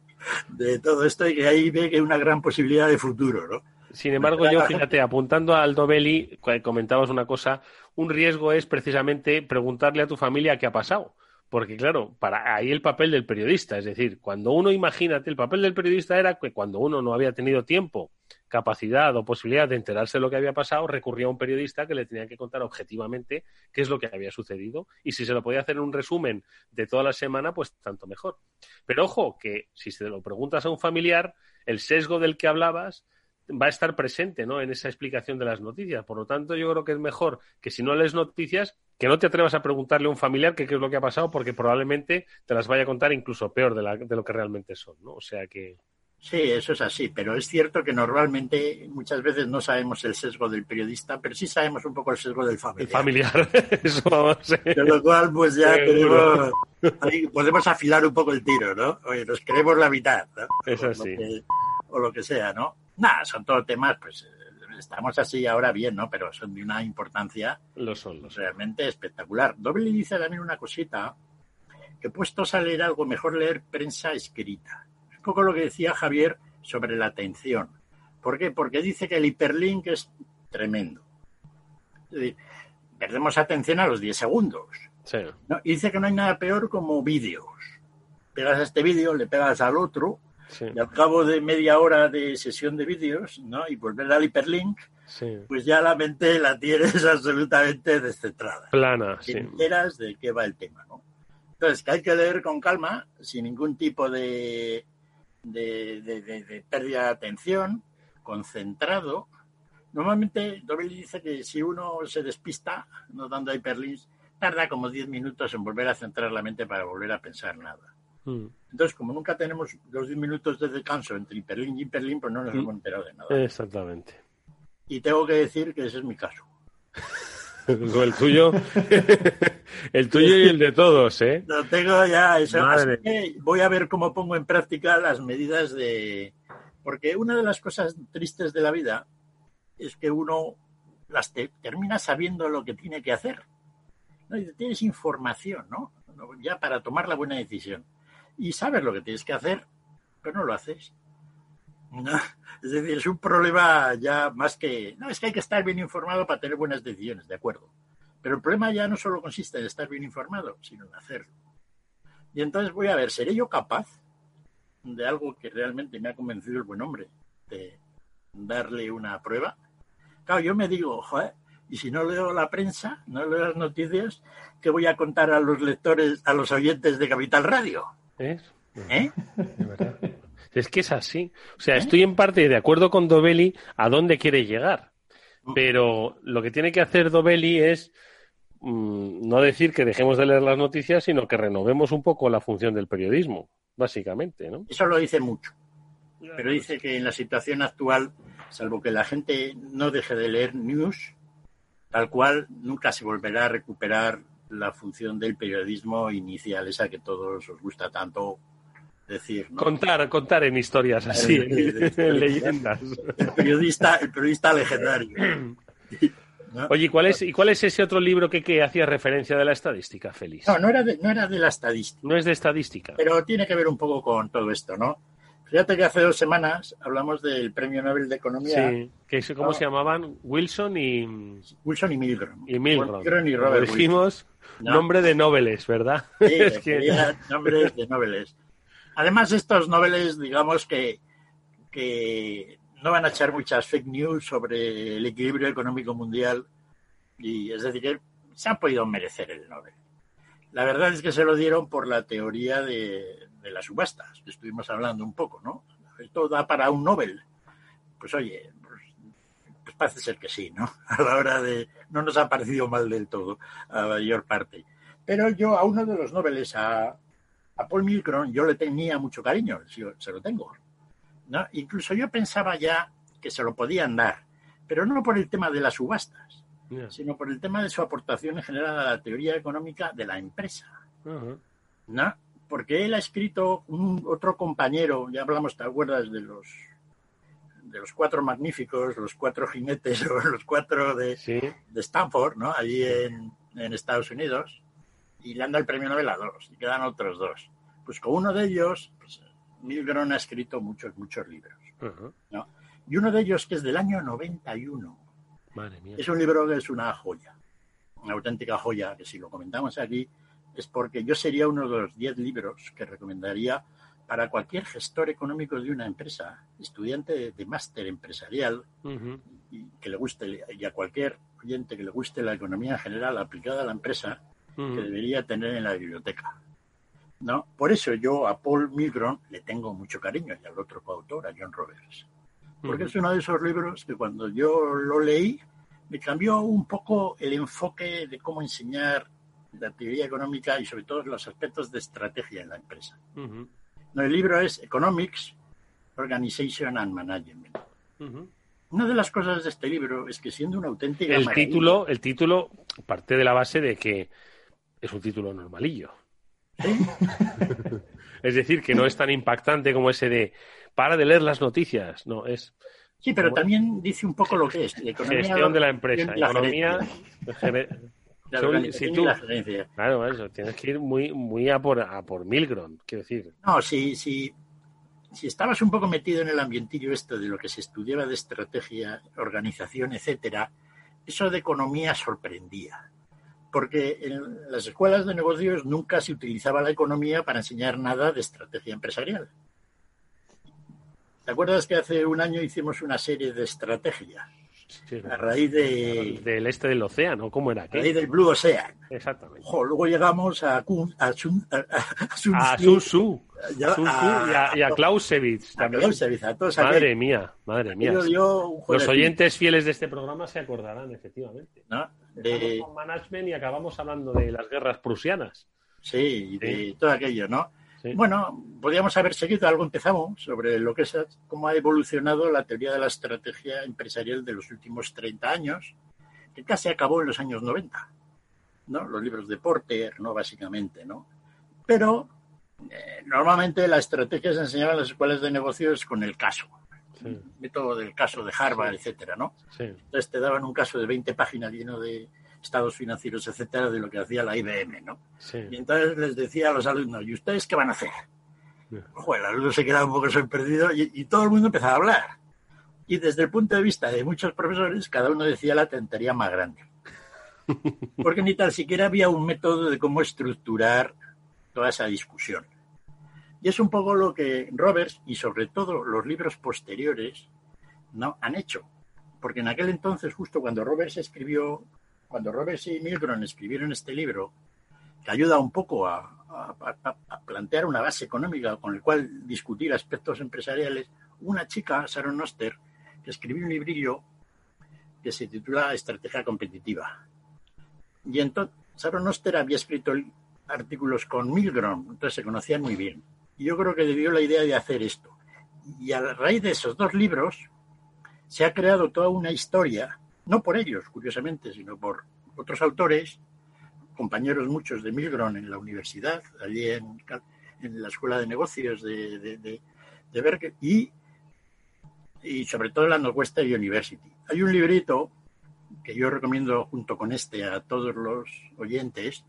de todo esto y que ahí ve que hay una gran posibilidad de futuro, ¿no? Sin embargo, yo, fíjate, apuntando al Dobelli, cu- comentabas una cosa, un riesgo es precisamente preguntarle a tu familia qué ha pasado. Porque, claro, para ahí el papel del periodista, es decir, cuando uno, imagínate, el papel del periodista era que cuando uno no había tenido tiempo, capacidad o posibilidad de enterarse de lo que había pasado, recurría a un periodista que le tenía que contar objetivamente qué es lo que había sucedido. Y si se lo podía hacer en un resumen de toda la semana, pues tanto mejor. Pero ojo, que si se lo preguntas a un familiar, el sesgo del que hablabas va a estar presente ¿no? en esa explicación de las noticias. Por lo tanto, yo creo que es mejor que si no lees noticias, que no te atrevas a preguntarle a un familiar qué es lo que ha pasado, porque probablemente te las vaya a contar incluso peor de, de lo que realmente son. ¿no? O sea que. Sí, eso es así, pero es cierto que normalmente muchas veces no sabemos el sesgo del periodista, pero sí sabemos un poco el sesgo del familiar. El familiar, eso vamos. De lo cual, pues ya tenemos, ahí podemos afilar un poco el tiro, ¿no? Oye, nos queremos la mitad, ¿no? Es o así. Lo que, o lo que sea, ¿no? Nada, son todos temas, pues estamos así ahora bien, ¿no? Pero son de una importancia lo son, lo son. realmente espectacular. Doble dice también una cosita, que puestos a leer algo, mejor leer prensa escrita un poco lo que decía Javier sobre la atención. ¿Por qué? Porque dice que el hiperlink es tremendo. Es decir, perdemos atención a los 10 segundos. Sí. ¿no? Y dice que no hay nada peor como vídeos. Pegas a este vídeo, le pegas al otro, Sí. y al cabo de media hora de sesión de vídeos, ¿no? Y volver al hiperlink, Sí. pues ya la mente la tienes absolutamente descentrada. Plana, Te enteras de qué va el tema, ¿no? Entonces, que hay que leer con calma, sin ningún tipo de, de, de- de- de pérdida de atención, concentrado. Normalmente, Dobel dice que si uno se despista, no dando hiperlinks, tarda como 10 minutos en volver a centrar la mente para volver a pensar nada. Mm. Entonces, como nunca tenemos los 10 minutos de descanso entre hiperlink y hiperlink, pues no nos Mm. hemos enterado de nada. Exactamente. Y tengo que decir que ese es mi caso. El tuyo, el tuyo y el de todos, ¿eh? Lo tengo ya eso. Madre. Voy a ver cómo pongo en práctica las medidas de. Porque una de las cosas tristes de la vida es que uno las te- termina sabiendo lo que tiene que hacer. ¿no? Y tienes información, ¿no? Ya para tomar la buena decisión. Y sabes lo que tienes que hacer, pero no lo haces. ¿No? Es decir, es un problema ya más que. No, es que hay que estar bien informado para tener buenas decisiones, de acuerdo. Pero el problema ya no solo consiste en estar bien informado, sino en hacerlo. Y entonces voy a ver, ¿seré yo capaz de algo que realmente me ha convencido el buen hombre de darle una prueba? Claro, yo me digo, joder, y si no leo la prensa, no leo las noticias, ¿qué voy a contar a los lectores, a los oyentes de Capital Radio? ¿Es? ¿Eh? Es que es así. O sea, estoy en parte de acuerdo con Dobelli a dónde quiere llegar. Pero lo que tiene que hacer Dobelli es mm, no decir que dejemos de leer las noticias, sino que renovemos un poco la función del periodismo, básicamente, ¿no? Eso lo dice mucho. Pero dice que en la situación actual, salvo que la gente no deje de leer news, tal cual nunca se volverá a recuperar la función del periodismo inicial, esa que todos os gusta tanto decir. ¿no? Contar, contar en historias así, en, en leyendas. El periodista, el periodista legendario. ¿no? Oye, ¿y cuál es, ¿y cuál es ese otro libro que, que hacía referencia de la estadística, Félix? No, no era, de, no era de la estadística, No es de estadística. pero tiene que ver un poco con todo esto, ¿no? Fíjate que hace dos semanas hablamos del Premio Nobel de Economía, Sí, que ¿cómo No. se llamaban? Wilson y, Wilson y Milgram. y Milgram. Milgram y Robert dijimos, No. nombre de noveles, ¿verdad? Sí, Es que- nombres de noveles. Además, estos noveles, digamos que, que no van a echar muchas fake news sobre el equilibrio económico mundial. Y es decir, que se han podido merecer el Nobel. La verdad es que se lo dieron por la teoría de, las subastas, estuvimos hablando un poco, ¿no? Esto da para un Nobel. Pues oye, pues, pues parece ser que sí, ¿no? A la hora de... No nos ha parecido mal del todo, a la mayor parte. Pero yo a uno de los Nobeles, a, a Paul Milgrom, yo le tenía mucho cariño, se lo tengo. ¿no? Incluso yo pensaba ya que se lo podían dar, pero no por el tema de las subastas, sino por el tema de su aportación en general a la teoría económica de la empresa. ¿no? Porque él ha escrito un otro compañero, ya hablamos, ¿te acuerdas de los de los cuatro magníficos, los cuatro jinetes o los cuatro de, Sí, de Stanford, ¿no? Allí en, en Estados Unidos, y le han dado el premio Nobel a dos, y quedan otros dos. Pues con uno de ellos, pues, Milgrom ha escrito muchos, muchos libros. ¿no? Y uno de ellos, que es del año 91, Madre mía. es un libro que es una joya, una auténtica joya, que si lo comentamos aquí, es porque yo sería uno de los diez libros que recomendaría para cualquier gestor económico de una empresa, estudiante de, de máster empresarial, y que le guste, y a cualquier oyente que le guste la economía en general aplicada a la empresa, que debería tener en la biblioteca. ¿no? Por eso yo a Paul Milgrom le tengo mucho cariño y al otro coautor, a John Roberts. Porque es uno de esos libros que cuando yo lo leí me cambió un poco el enfoque de cómo enseñar la teoría económica y sobre todo los aspectos de estrategia en la empresa. Ujú. No, el libro es Economics, Organization and Management. Una de las cosas de este libro es que siendo un auténtico el título, el título parte de la base de que es un título normalillo. es decir, que no es tan impactante como ese de para de leer las noticias, no es. Sí, pero también dice un poco lo que es. Gestión de la empresa, economía, si tú, claro, eso, tienes que ir muy, muy a por, a por Milgrom, quiero decir. No, si, si, si estabas un poco metido en el ambientillo esto de lo que se estudiaba de estrategia, organización, etcétera, eso de economía sorprendía. Porque en las escuelas de negocios nunca se utilizaba la economía para enseñar nada de estrategia empresarial. ¿Te acuerdas que hace un año hicimos una serie de estrategia? A raíz de... Del este del océano, ¿cómo era? A raíz del Blue Ocean. Exactamente. luego llegamos a, a, a, Sun, a, Sun Tzu. y, a, y a Clausewitz también. a todos madre mía, madre mía. Los oyentes fieles de este programa se acordarán, efectivamente. ¿No? De... con management y acabamos hablando de las guerras prusianas. Sí, y de todo aquello, ¿no? Bueno, podríamos haber seguido, algo empezamos sobre lo que es cómo ha evolucionado la teoría de la estrategia empresarial de los últimos 30 años, que casi acabó en los años 90, ¿no? Los libros de Porter, ¿no? Básicamente, ¿no? Pero eh, normalmente la estrategia se enseñaba en las escuelas de negocios con el caso, el método del caso de Harvard, etcétera, ¿no? Entonces te daban un caso de 20 páginas lleno de estados financieros, etcétera, de lo que hacía la IBM, ¿no? Y entonces les decía a los alumnos, ¿y ustedes qué van a hacer? Ojo, el alumno se quedaba un poco sorprendido y, y, todo el mundo empezaba a hablar. Y desde el punto de vista de muchos profesores, cada uno decía la tontería más grande. Porque ni tan siquiera había un método de cómo estructurar toda esa discusión. Y es un poco lo que Roberts y sobre todo los libros posteriores no han hecho. Porque en aquel entonces, justo cuando Roberts escribió cuando Roberts y Milgrom escribieron este libro, que ayuda un poco a, plantear una base económica con el cual discutir aspectos empresariales, una chica, Sharon Noster, que escribió un librillo que se titula Estrategia Competitiva. Y entonces Sharon Noster había escrito artículos con Milgrom, entonces se conocían muy bien. Y yo creo que debió la idea de hacer esto. Y a raíz de esos dos libros se ha creado toda una historia no por ellos, curiosamente, sino por otros autores, compañeros muchos de Milgrom en la universidad, allí en, la Escuela de Negocios de, de, Berkeley, y, y sobre todo en la Northwestern University. Hay un librito que yo recomiendo junto con este a todos los oyentes,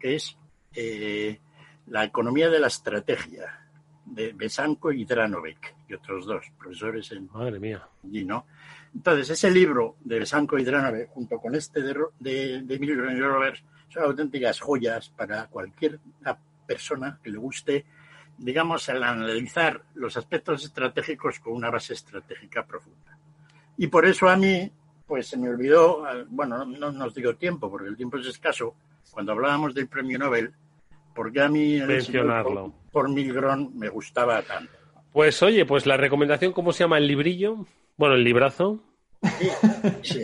que es eh, La economía de la estrategia, de Besanko y Dranovek, y otros dos profesores en... Madre mía. ¿no? Entonces, ese libro de Sanko y junto con este de, de, de Roberts, son auténticas joyas para cualquier persona que le guste, digamos, al analizar los aspectos estratégicos con una base estratégica profunda. Y por eso a mí, pues se me olvidó, bueno, no, nos digo tiempo, porque el tiempo es escaso, cuando hablábamos del premio Nobel, porque a mí Mencionarlo. por, por Milgrom me gustaba tanto. Pues oye, pues la recomendación, ¿cómo se llama el librillo? Bueno, el librazo. Sí,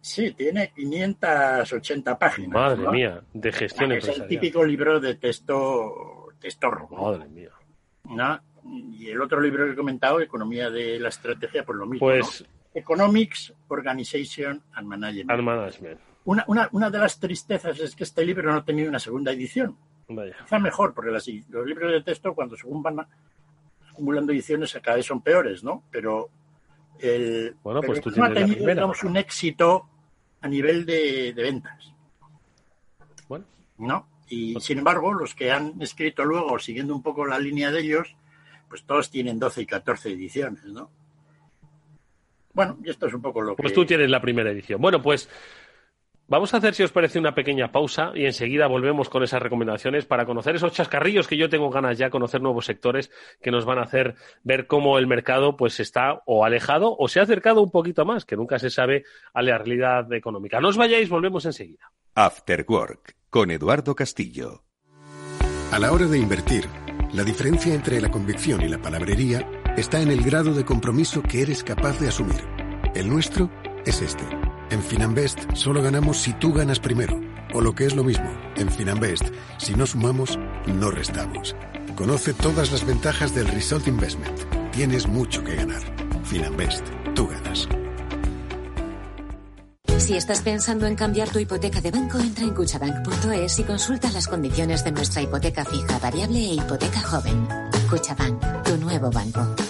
sí, tiene 580 páginas. Madre mía, de gestión Es el típico libro de texto, texto Madre mía. ¿no? Y el otro libro que he comentado, Economía de la Estrategia, pues lo mismo. Pues. Economics, Organization and Management. And Management. Una, una, una, de las tristezas es que este libro no ha tenido una segunda edición. Vaya. Quizá mejor, porque los libros de texto, cuando según van acumulando ediciones, cada vez son peores, ¿no? Pero el, bueno, pues tú no ha tenido un éxito a nivel de, ventas. Bueno. ¿No? Y sin embargo, los que han escrito luego, siguiendo un poco la línea de ellos, pues todos tienen 12 y 14 ediciones, ¿no? Bueno, y esto es un poco lo que. Pues tú tienes la primera edición. Bueno, pues Vamos a hacer, si os parece, una pequeña pausa y enseguida volvemos con esas recomendaciones para conocer esos chascarrillos que yo tengo ganas ya, conocer nuevos sectores que nos van a hacer ver cómo el mercado pues está o alejado o se ha acercado un poquito más, que nunca se sabe a la realidad económica. No os vayáis, volvemos enseguida. After Work con Eduardo Castillo. A la hora de invertir, la diferencia entre la convicción y la palabrería está en el grado de compromiso que eres capaz de asumir. El nuestro es este. En Finanbest solo ganamos si tú ganas primero. O lo que es lo mismo, en Finanbest, si no sumamos, no restamos. Conoce todas las ventajas del Result Investment. tienes mucho que ganar. Finanbest, tú ganas. Si estás pensando en cambiar tu hipoteca de banco, entra en cuchabank.es y consulta las condiciones de nuestra hipoteca fija, variable e hipoteca joven. Cuchabank, tu nuevo banco.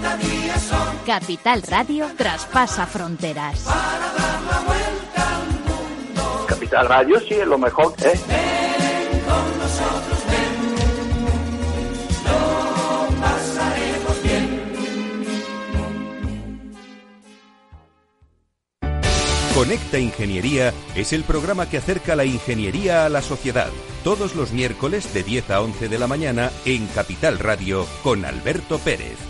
Son 80 días, son Capital Radio traspasa fronteras. para dar la vuelta al mundo. Capital Radio sí es lo mejor, ¿eh? Ven con nosotros, ven. Lo pasaremos bien. Conecta Ingeniería es el programa que acerca la ingeniería a la sociedad. Todos los miércoles de 10 a 11 de la mañana en Capital Radio con Alberto Pérez.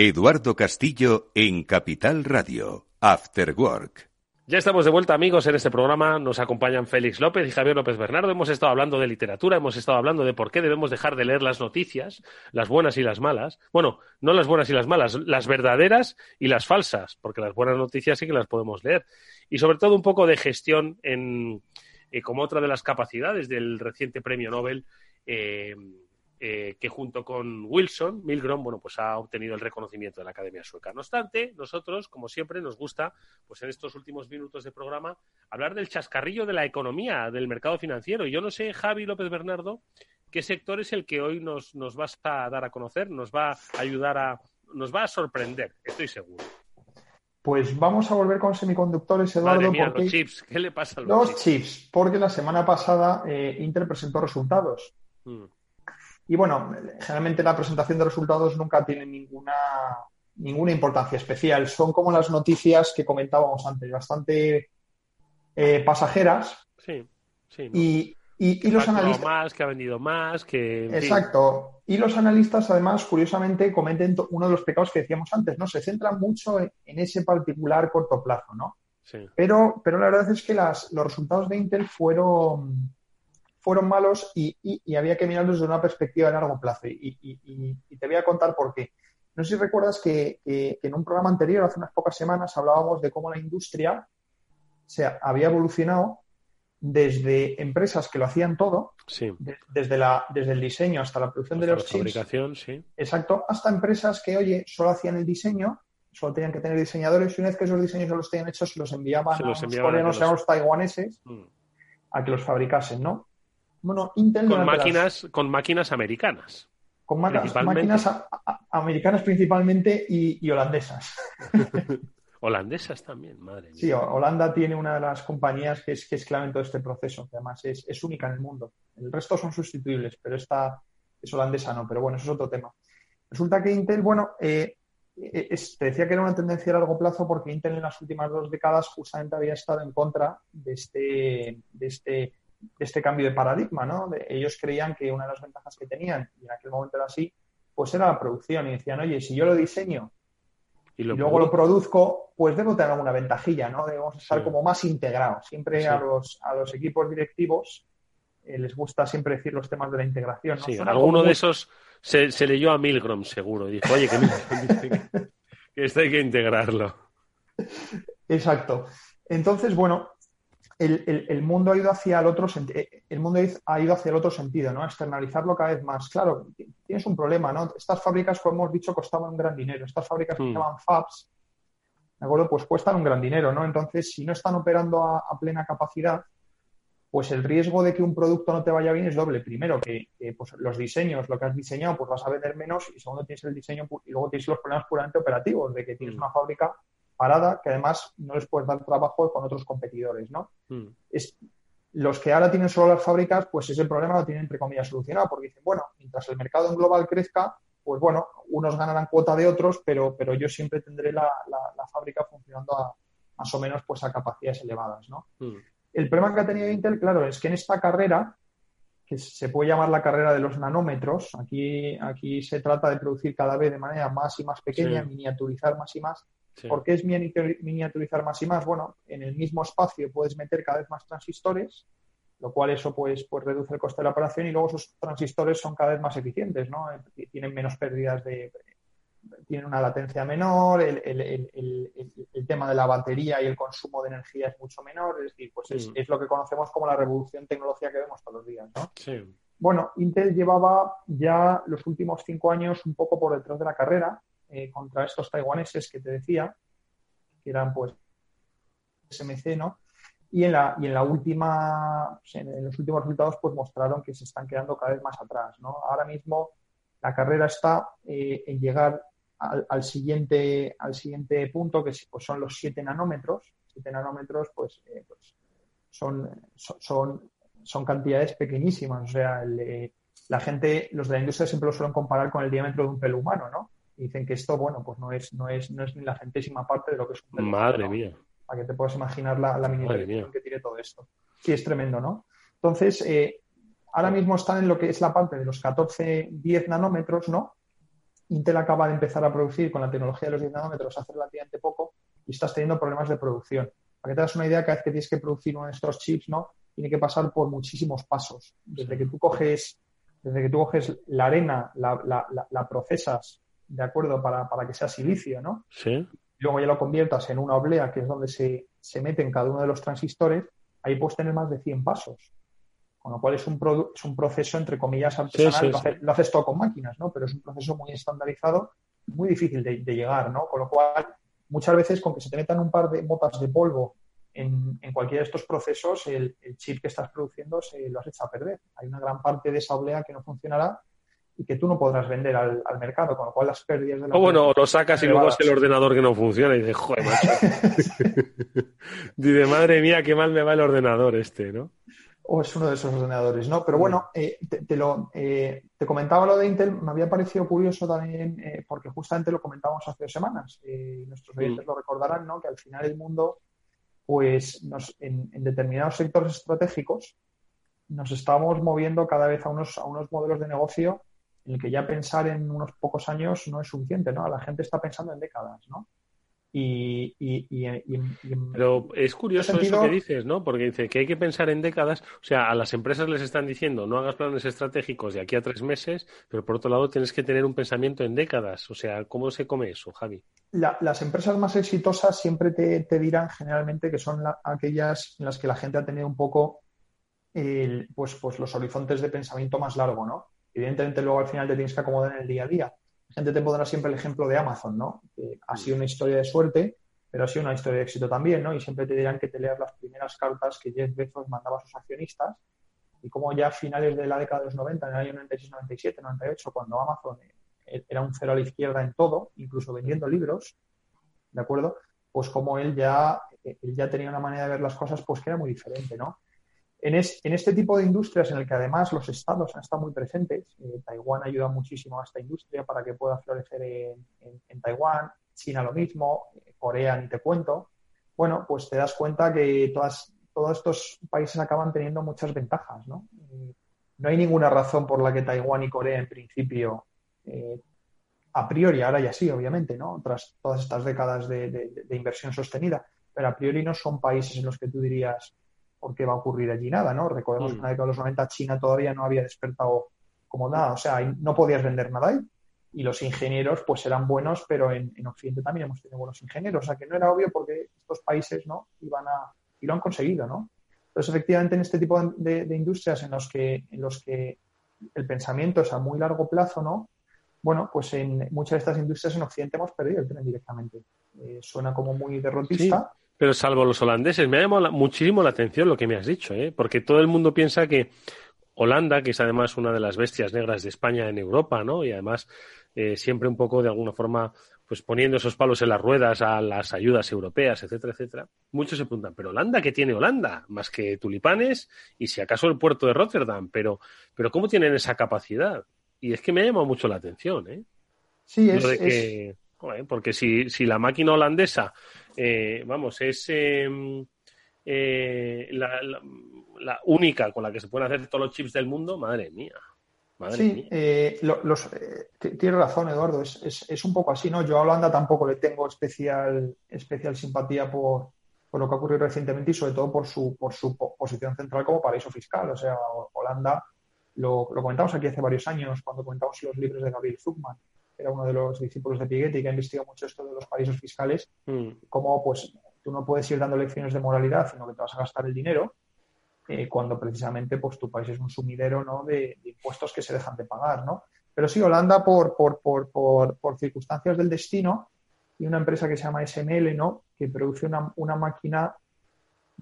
Eduardo Castillo en Capital Radio. After Work. Ya estamos de vuelta, amigos, en este programa. Nos acompañan Félix López y Javier López Bernardo. Hemos estado hablando de literatura, hemos estado hablando de por qué debemos dejar de leer las noticias, las buenas y las malas. Bueno, no las buenas y las malas, las verdaderas y las falsas, porque las buenas noticias sí que las podemos leer. Y sobre todo un poco de gestión en, eh, como otra de las capacidades del reciente premio Nobel. eh, eh, que junto con Wilson, Milgrom, bueno, pues ha obtenido el reconocimiento de la Academia Sueca. No obstante, nosotros, como siempre, nos gusta, pues en estos últimos minutos de programa, hablar del chascarrillo de la economía, del mercado financiero. Y yo no sé, Javi López Bernardo, qué sector es el que hoy nos, nos vas a dar a conocer, nos va a ayudar a, nos va a sorprender, estoy seguro. Pues vamos a volver con semiconductores, Eduardo, Madre mía, porque los chips, ¿qué le pasa a los, los chips? chips, porque la semana pasada eh, Intel presentó resultados. Mm. Y bueno, generalmente la presentación de resultados nunca tiene ninguna, ninguna importancia especial. Son como las noticias que comentábamos antes, bastante eh, pasajeras. Sí, sí. ¿no? Y, y- Que los analistas. más, que ha vendido más, que... Exacto. Y los analistas, además, curiosamente, cometen uno de los pecados que decíamos antes, ¿no? Se centran mucho en, en ese particular corto plazo, ¿no? Sí. Pero, pero la verdad es que las, los resultados de Intel fueron, fueron malos y, y- y había que mirarlos desde una perspectiva de largo plazo. Y, te voy a contar por qué. No sé si recuerdas que, que- que en un programa anterior, hace unas pocas semanas, hablábamos de cómo la industria se había evolucionado desde empresas que lo hacían todo, Sí. de- desde, la, desde el diseño hasta la producción de los la chips, fabricación, sí. Exacto, hasta empresas que, oye, solo hacían el diseño, solo tenían que tener diseñadores y una vez que esos diseños ya los tenían hechos, se los enviaban Se a los los enviaban a coreanos que y a los- los taiwaneses Mm. a que los fabricasen, ¿no? Bueno, Intel Con las- máquinas, con máquinas americanas. con máquinas, principalmente. máquinas a- a- americanas principalmente y, y holandesas. Holandesas también, madre mía. Sí, Ho- Holanda tiene una de las compañías que es, que es clave en todo este proceso, que además es, es única en el mundo. El resto son sustituibles, pero esta es holandesa no, pero bueno, eso es otro tema. Resulta que Intel, bueno, eh, eh, es- te decía que era una tendencia a largo plazo porque Intel en las últimas dos décadas justamente había estado en contra de este, de este, de este cambio de paradigma, ¿no? De- ellos creían que una de las ventajas que tenían, y en aquel momento era así, pues era la producción. Y decían, oye, si yo lo diseño Y y luego lo produ- produzco, pues debo tener alguna ventajilla, ¿no? Debemos estar Sí. como más integrados. Siempre Sí. a, los, a los equipos directivos eh, les gusta siempre decir los temas de la integración. ¿no? Sí, Suena alguno de esos se, se leyó a Milgrom, seguro. Dijo, oye, que esto hay que integrarlo. Exacto. Entonces, bueno, el, el- el mundo ha ido hacia el otro eh, el mundo ha ido hacia el otro sentido, ¿no? Externalizarlo cada vez más. Claro, tienes un problema, ¿no? Estas fábricas, como hemos dicho, costaban un gran dinero. Estas fábricas que se Mm. llaman fabs, ¿de acuerdo? Pues cuestan un gran dinero, ¿no? Entonces, si no están operando a, a plena capacidad, pues el riesgo de que un producto no te vaya bien es doble. Primero, que, que, pues, los diseños, lo que has diseñado, pues vas a vender menos y segundo, tienes el diseño y luego tienes los problemas puramente operativos, de que tienes una fábrica parada que además no les puedes dar trabajo con otros competidores, ¿no? Mm. es, los que ahora tienen solo las fábricas, pues ese problema lo tienen entre comillas solucionado, porque dicen, bueno, mientras el mercado en global crezca, pues bueno, unos ganarán cuota de otros, pero, pero yo siempre tendré la, la- la fábrica funcionando a, más o menos pues a capacidades elevadas, ¿no? Mm. El problema que ha tenido Intel, claro, es que en esta carrera, que se puede llamar la carrera de los nanómetros, aquí, aquí se trata de producir cada vez de manera más y más pequeña, Sí. miniaturizar más y más. Sí. ¿Por qué es miniatur- miniaturizar más y más? Bueno, en el mismo espacio puedes meter cada vez más transistores, lo cual eso pues, pues reduce el coste de la operación y luego esos transistores son cada vez más eficientes, ¿no? Tienen menos pérdidas de... tienen una latencia menor, el, el- el- el- el- el tema de la batería y el consumo de energía es mucho menor, es decir, pues es, Mm. es lo que conocemos como la revolución tecnológica que vemos todos los días, ¿no? Sí. Bueno, Intel llevaba ya los últimos cinco años un poco por detrás de la carrera eh, contra estos taiwaneses que te decía, que eran pues SMC, ¿no? Y en la, y en la última, pues, en, los últimos resultados, pues mostraron que se están quedando cada vez más atrás, ¿no? Ahora mismo la carrera está eh, en llegar al, siguiente, al siguiente punto, que pues, son los 7 nanómetros. 7 nanómetros, pues, eh, pues son, son, son, cantidades pequeñísimas. O sea, la gente, los de la industria siempre lo suelen comparar con el diámetro de un pelo humano, ¿no? Y dicen que esto, bueno, pues no es, no es, no es ni la centésima parte de lo que es un Madre mía. Para que te puedas imaginar la, la miniaturización que tiene todo esto. Sí, es tremendo, ¿no? Entonces, eh, ahora mismo están en lo que es la parte de los 14, 10 nanómetros, ¿no? Intel acaba de empezar a producir con la tecnología de los 10 nanómetros hace relativamente poco y estás teniendo problemas de producción. Para que te das una idea, cada vez que tienes que producir uno de estos chips, ¿no? Tiene que pasar por muchísimos pasos. Desde que tú coges, desde que tú coges la arena, la, la- la- la procesas, ¿de acuerdo? Para, para que sea silicio, ¿no? Sí. luego ya lo conviertas en una oblea, que es donde se, se meten cada uno de los transistores, ahí puedes tener más de 100 pasos. Con lo cual es un, es un proceso, entre comillas, artesanal. sí, lo, sí. hace- lo haces todo con máquinas, ¿no? Pero es un proceso muy estandarizado, muy difícil de, de llegar, ¿no? Con lo cual, muchas veces con que se te metan un par de botas de polvo en, en cualquiera de estos procesos, el, el chip que estás produciendo se lo has hecho a perder. Hay una gran parte de esa oblea que no funcionará y que tú no podrás vender al, al mercado, con lo cual las pérdidas de la O bueno, lo sacas y luego es el ordenador que no funciona y dices, joder, macho. Dice, madre mía, qué mal me va el ordenador este, ¿no? o es uno de esos ordenadores, ¿no? Pero bueno, eh, te, te lo, eh, te comentaba lo de Intel, me había parecido curioso también, eh, porque justamente lo comentábamos hace dos semanas, nuestros oyentes lo recordarán, ¿no? Que al final el mundo, pues nos, en, en determinados sectores estratégicos, nos estamos moviendo cada vez a unos, a unos modelos de negocio en el que ya pensar en unos pocos años no es suficiente, ¿no? La gente está pensando en décadas, ¿no? Y, y, y, y- Pero es curioso sentido- eso que dices, ¿no? Porque dice que hay que pensar en décadas. O sea, a las empresas les están diciendo no hagas planes estratégicos de aquí a tres meses, pero por otro lado tienes que tener un pensamiento en décadas. O sea, ¿cómo se come eso, Javi? La- las empresas más exitosas siempre te, te dirán generalmente que son la- aquellas en las que la gente ha tenido un poco el- pues, pues los horizontes de pensamiento más largo, ¿no? Evidentemente luego al final te tienes que acomodar en el día a día. La gente te pondrá siempre el ejemplo de Amazon, ¿no? Ha sido una historia de suerte, pero ha sido una historia de éxito también, ¿no? Y siempre te dirán que te leas las primeras cartas que Jeff Bezos mandaba a sus accionistas y como ya a finales de la década de los 90, en el año 96, 97, 98, cuando Amazon eh, era un cero a la izquierda en todo, incluso vendiendo libros, ¿de acuerdo? Pues como él ya, él ya tenía una manera de ver las cosas pues que era muy diferente, ¿no? En, es- en este tipo de industrias en el que además los estados han estado muy presentes, eh, Taiwán ayuda muchísimo a esta industria para que pueda florecer en, en- Taiwán, China lo mismo, eh, Corea ni te cuento, bueno, pues te das cuenta que todas, todos estos países acaban teniendo muchas ventajas, ¿no? Eh, no hay ninguna razón por la que Taiwán y Corea en principio a priori, ahora ya sí, obviamente, ¿no? Tras todas estas décadas de- de inversión sostenida, pero a priori no son países en los que tú dirías por qué va a ocurrir allí nada, ¿no? Recordemos Mm. que en la década de los 90 China todavía no había despertado como nada, o sea, no podías vender nada ahí. Y los ingenieros, pues eran buenos, pero en, en Occidente también hemos tenido buenos ingenieros, o sea, que no era obvio porque estos países, ¿no? Iban a, y lo han conseguido, ¿no? Entonces, efectivamente, en este tipo de, de industrias en los que, en los que el pensamiento es a muy largo plazo, ¿no? Bueno, pues en muchas de estas industrias en Occidente hemos perdido el tren directamente. Eh, suena como muy derrotista. Pero salvo los holandeses, me ha llamado la- muchísimo la atención lo que me has dicho, ¿eh? porque todo el mundo piensa que Holanda, que es además una de las bestias negras de España en Europa, ¿no? Y además eh, siempre un poco de alguna forma pues poniendo esos palos en las ruedas a las ayudas europeas, etcétera, etcétera. Muchos se preguntan, ¿pero Holanda qué tiene Holanda? Más que tulipanes y si acaso el puerto de Rotterdam, pero, pero ¿cómo tienen esa capacidad? Y es que me ha llamado mucho la atención, ¿eh? Sí, es, Lo de es- joder, porque si, si la máquina holandesa, eh, vamos, es eh, eh, la, la- la única con la que se pueden hacer todos los chips del mundo, madre mía. Madre Sí, mía. eh, lo- los, eh, tienes razón, Eduardo. Es, es- es un poco así, ¿no? Yo a Holanda tampoco le tengo especial, especial simpatía por, por lo que ha ocurrido recientemente y sobre todo por su, por su po- posición central como paraíso fiscal. O sea, Ho- Holanda, lo, lo comentamos aquí hace varios años cuando comentamos los libros de Gabriel Zuckman, era uno de los discípulos de Piketty que ha investigado mucho esto de los paraísos fiscales, Mm. cómo pues tú no puedes ir dando lecciones de moralidad, sino que te vas a gastar el dinero eh, cuando precisamente pues tu país es un sumidero ¿no? de, de impuestos que se dejan de pagar, ¿no? Pero sí, Holanda, por, por, por, por, por circunstancias del destino, y una empresa que se llama SML, ¿no? que produce una, una máquina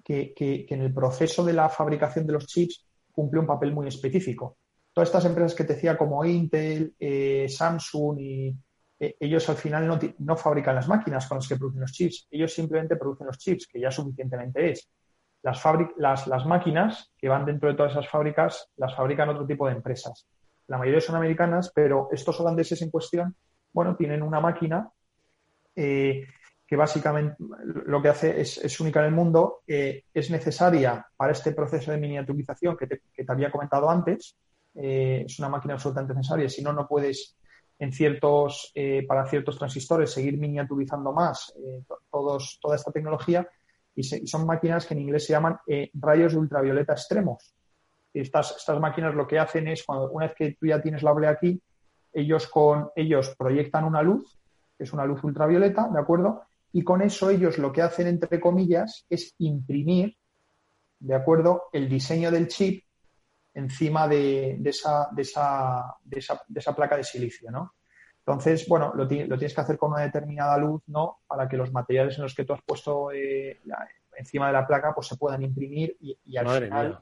que, que- que en el proceso de la fabricación de los chips cumple un papel muy específico. Todas estas empresas que te decía como Intel, eh, Samsung y eh, ellos al final no, no fabrican las máquinas con las que producen los chips, ellos simplemente producen los chips, que ya suficientemente es. Las, las, las máquinas que van dentro de todas esas fábricas las fabrican otro tipo de empresas. La mayoría son americanas, pero estos holandeses en cuestión, bueno, tienen una máquina eh, que básicamente lo que hace es, es única en el mundo, es necesaria para este proceso de miniaturización que te, que te había comentado antes. Eh, es una máquina absolutamente necesaria, si no, no puedes en ciertos, eh, para ciertos transistores seguir miniaturizando más eh, toda esta tecnología y, son máquinas que en inglés se llaman rayos de ultravioleta extremos. Estas, estas máquinas lo que hacen es, cuando una vez que tú ya tienes la oblea aquí, ellos, con, ellos proyectan una luz, que es una luz ultravioleta, ¿de acuerdo? Y con eso ellos lo que hacen, entre comillas, es imprimir, ¿de acuerdo?, el diseño del chip encima de, de esa, de, esa, de, esa, de esa placa de silicio, ¿no? Entonces, bueno, lo, ti- lo tienes que hacer con una determinada luz, ¿no? Para que los materiales en los que tú has puesto eh, la- encima de la placa pues se puedan imprimir y, y al Madre final, mía.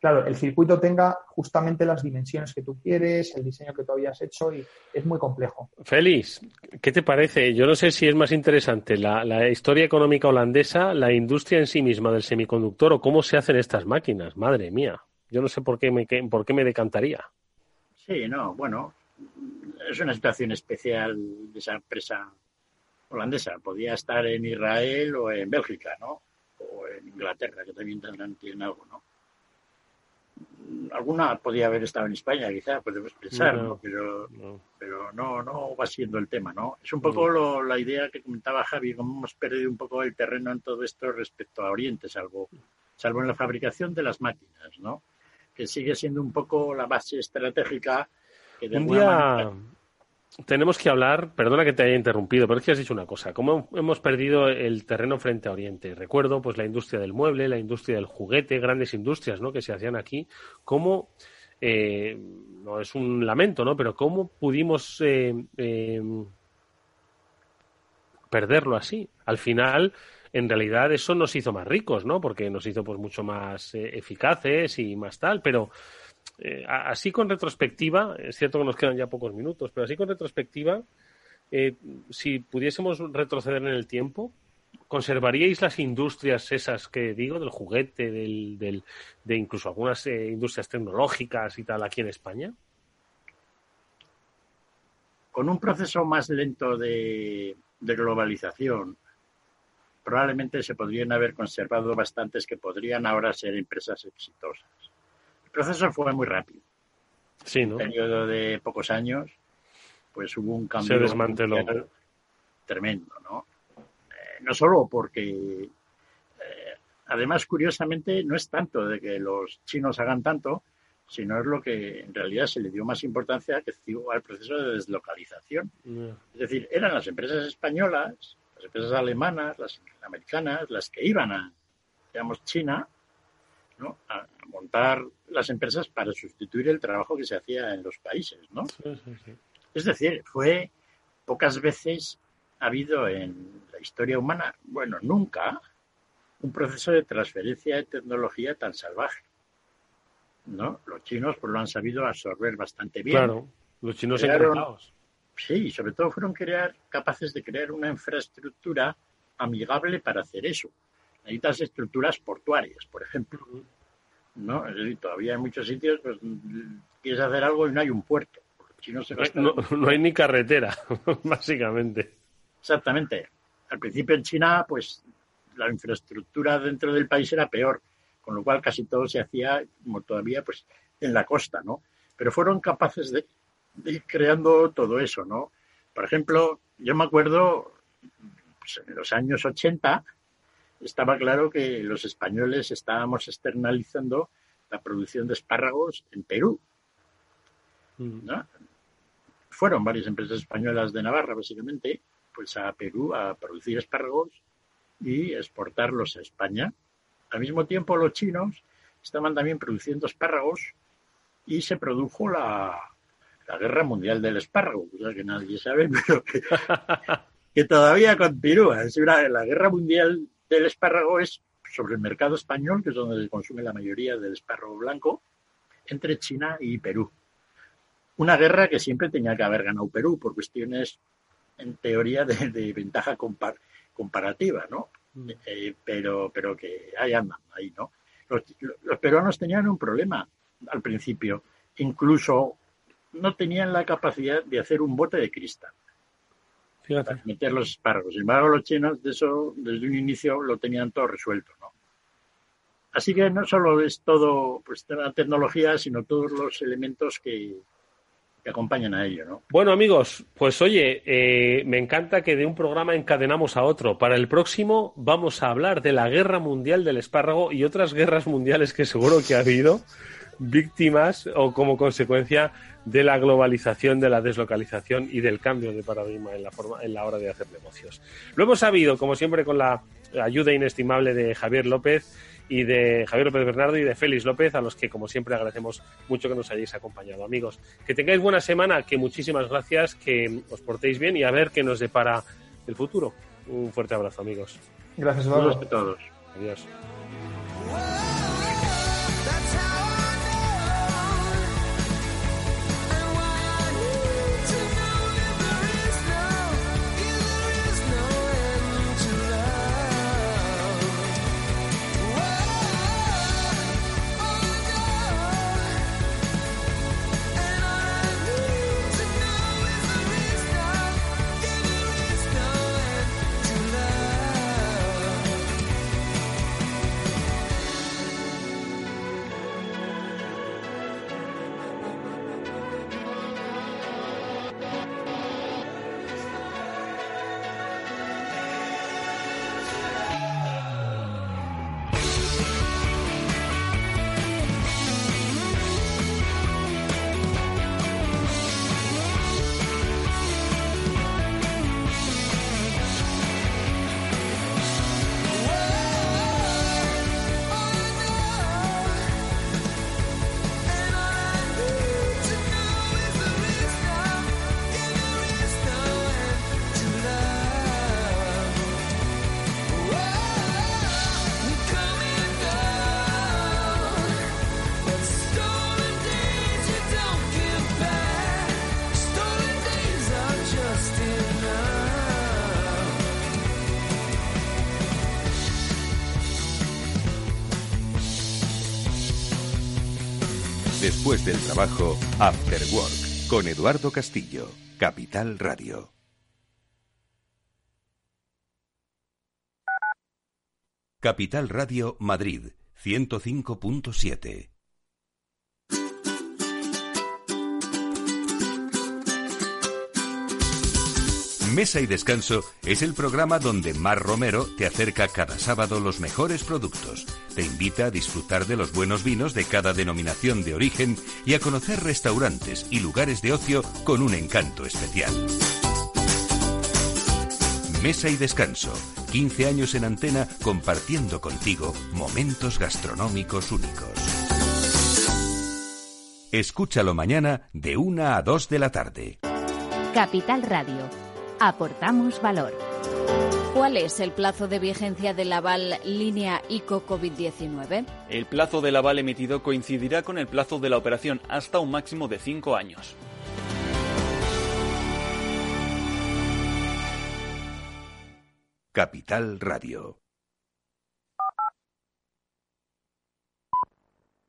claro, el circuito tenga justamente las dimensiones que tú quieres, el diseño que tú habías hecho y es muy complejo. Félix, ¿qué te parece? Yo no sé si es más interesante la, la historia económica holandesa, la industria en sí misma del semiconductor o cómo se hacen estas máquinas. Madre mía. Yo no sé por qué me, por qué me decantaría. Sí, no, bueno, es una situación especial de esa empresa holandesa. Podía estar en Israel o en Bélgica, ¿no? O en Inglaterra, que también tendrán, tienen algo, ¿no? Alguna podía haber estado en España, quizá, podemos pensar, No, ¿no? Pero, no. pero no, no va siendo el tema, ¿no? Es un poco No. lo- la idea que comentaba Javi, cómo hemos perdido un poco el terreno en todo esto respecto a Oriente, salvo, salvo en la fabricación de las máquinas, ¿no? Que sigue siendo un poco la base estratégica que de Un día manera tenemos que hablar, perdona que te haya interrumpido, pero es que has dicho una cosa, cómo hemos perdido el terreno frente a Oriente. Recuerdo pues la industria del mueble, la industria del juguete, grandes industrias ¿no? que se hacían aquí, cómo, eh, no es un lamento, ¿no? pero cómo pudimos eh, eh, perderlo así. Al final, en realidad eso nos hizo más ricos, ¿no? Porque nos hizo pues mucho más eh, eficaces y más tal, pero eh, así con retrospectiva, es cierto que nos quedan ya pocos minutos, pero así con retrospectiva, eh, si pudiésemos retroceder en el tiempo, ¿conservaríais las industrias esas que digo, del juguete, del, del- de incluso algunas eh, industrias tecnológicas y tal aquí en España? con un proceso más lento de, de globalización, probablemente se podrían haber conservado bastantes que podrían ahora ser empresas exitosas. El proceso fue muy rápido. Sí, En ¿no? un periodo de pocos años, pues hubo un cambio Se desmanteló. mundial tremendo, ¿no? Eh, no solo porque, eh, además, curiosamente, no es tanto de que los chinos hagan tanto, sino es lo que en realidad se le dio más importancia que al proceso de deslocalización. Es decir, eran las empresas españolas, las empresas alemanas, las americanas, las que iban a, digamos, China, ¿no? a, montar las empresas para sustituir el trabajo que se hacía en los países, ¿no? Sí, sí, sí. Es decir, fue pocas veces ha habido en la historia humana, bueno, nunca un proceso de transferencia de tecnología tan salvaje. ¿No? Los chinos pues lo han sabido absorber bastante bien. Claro, los chinos Crearon- encantados. Sí, sobre todo fueron crear, capaces de crear una infraestructura amigable para hacer eso. Necesitas estructuras portuarias, por ejemplo. ¿no? Es decir, todavía en muchos sitios pues, quieres hacer algo y no hay un puerto. Se gastaron- No, no hay ni carretera, básicamente. Exactamente. Al principio en China, pues la infraestructura dentro del país era peor, con lo cual casi todo se hacía, como todavía, pues en la costa, ¿no? Pero fueron capaces de ir creando todo eso, ¿no? Por ejemplo, yo me acuerdo, pues, en los años 80, estaba claro que los españoles estábamos externalizando la producción de espárragos en Perú. ¿no? Fueron varias empresas españolas de Navarra, básicamente, pues a Perú a producir espárragos y exportarlos a España. Al mismo tiempo, los chinos estaban también produciendo espárragos y se produjo la, la guerra mundial del espárrago, cosa que nadie sabe, pero que, que todavía continúa. Es una- la guerra mundial del espárrago es sobre el mercado español, que es donde se consume la mayoría del espárrago blanco, entre China y Perú. Una guerra que siempre tenía que haber ganado Perú por cuestiones, en teoría, de, de ventaja compar- comparativa, ¿no? Eh, pero, pero que ahí andan, ahí, ¿no? Los, los peruanos tenían un problema al principio. Incluso no tenían la capacidad de hacer un bote de cristal para meter los espárragos. Sin embargo, los chinos de eso desde un inicio lo tenían todo resuelto, ¿no? Así que no solo es todo pues, la tecnología, sino todos los elementos que, que acompañan a ello, ¿no? Bueno, amigos, pues oye, eh, me encanta que de un programa encadenamos a otro. Para el próximo vamos a hablar de la guerra mundial del espárrago y otras guerras mundiales que seguro que ha habido víctimas o como consecuencia de la globalización, de la deslocalización y del cambio de paradigma en la forma, en la hora de hacer negocios. Lo hemos sabido, como siempre, con la ayuda inestimable de Javier López y de Javier López Bernardo y de Félix López, a los que, como siempre, agradecemos mucho que nos hayáis acompañado. Amigos, que tengáis buena semana, que muchísimas gracias, que os portéis bien y a ver qué nos depara el futuro. Un fuerte abrazo, amigos. Gracias, Eduardo. a todos. Adiós. Después del trabajo, After Work, con Eduardo Castillo, Capital Radio. Capital Radio Madrid, 105.7. Mesa y Descanso es el programa donde Mar Romero te acerca cada sábado los mejores productos, te invita a disfrutar de los buenos vinos de cada denominación de origen y a conocer restaurantes y lugares de ocio con un encanto especial. Mesa y Descanso, 15 años en antena compartiendo contigo momentos gastronómicos únicos. Escúchalo mañana de 1 a 2 de la tarde. Capital Radio. Aportamos valor. ¿Cuál es el plazo de vigencia del aval línea ICO COVID-19? El plazo del aval emitido coincidirá con el plazo de la operación hasta un máximo de cinco años. Capital Radio.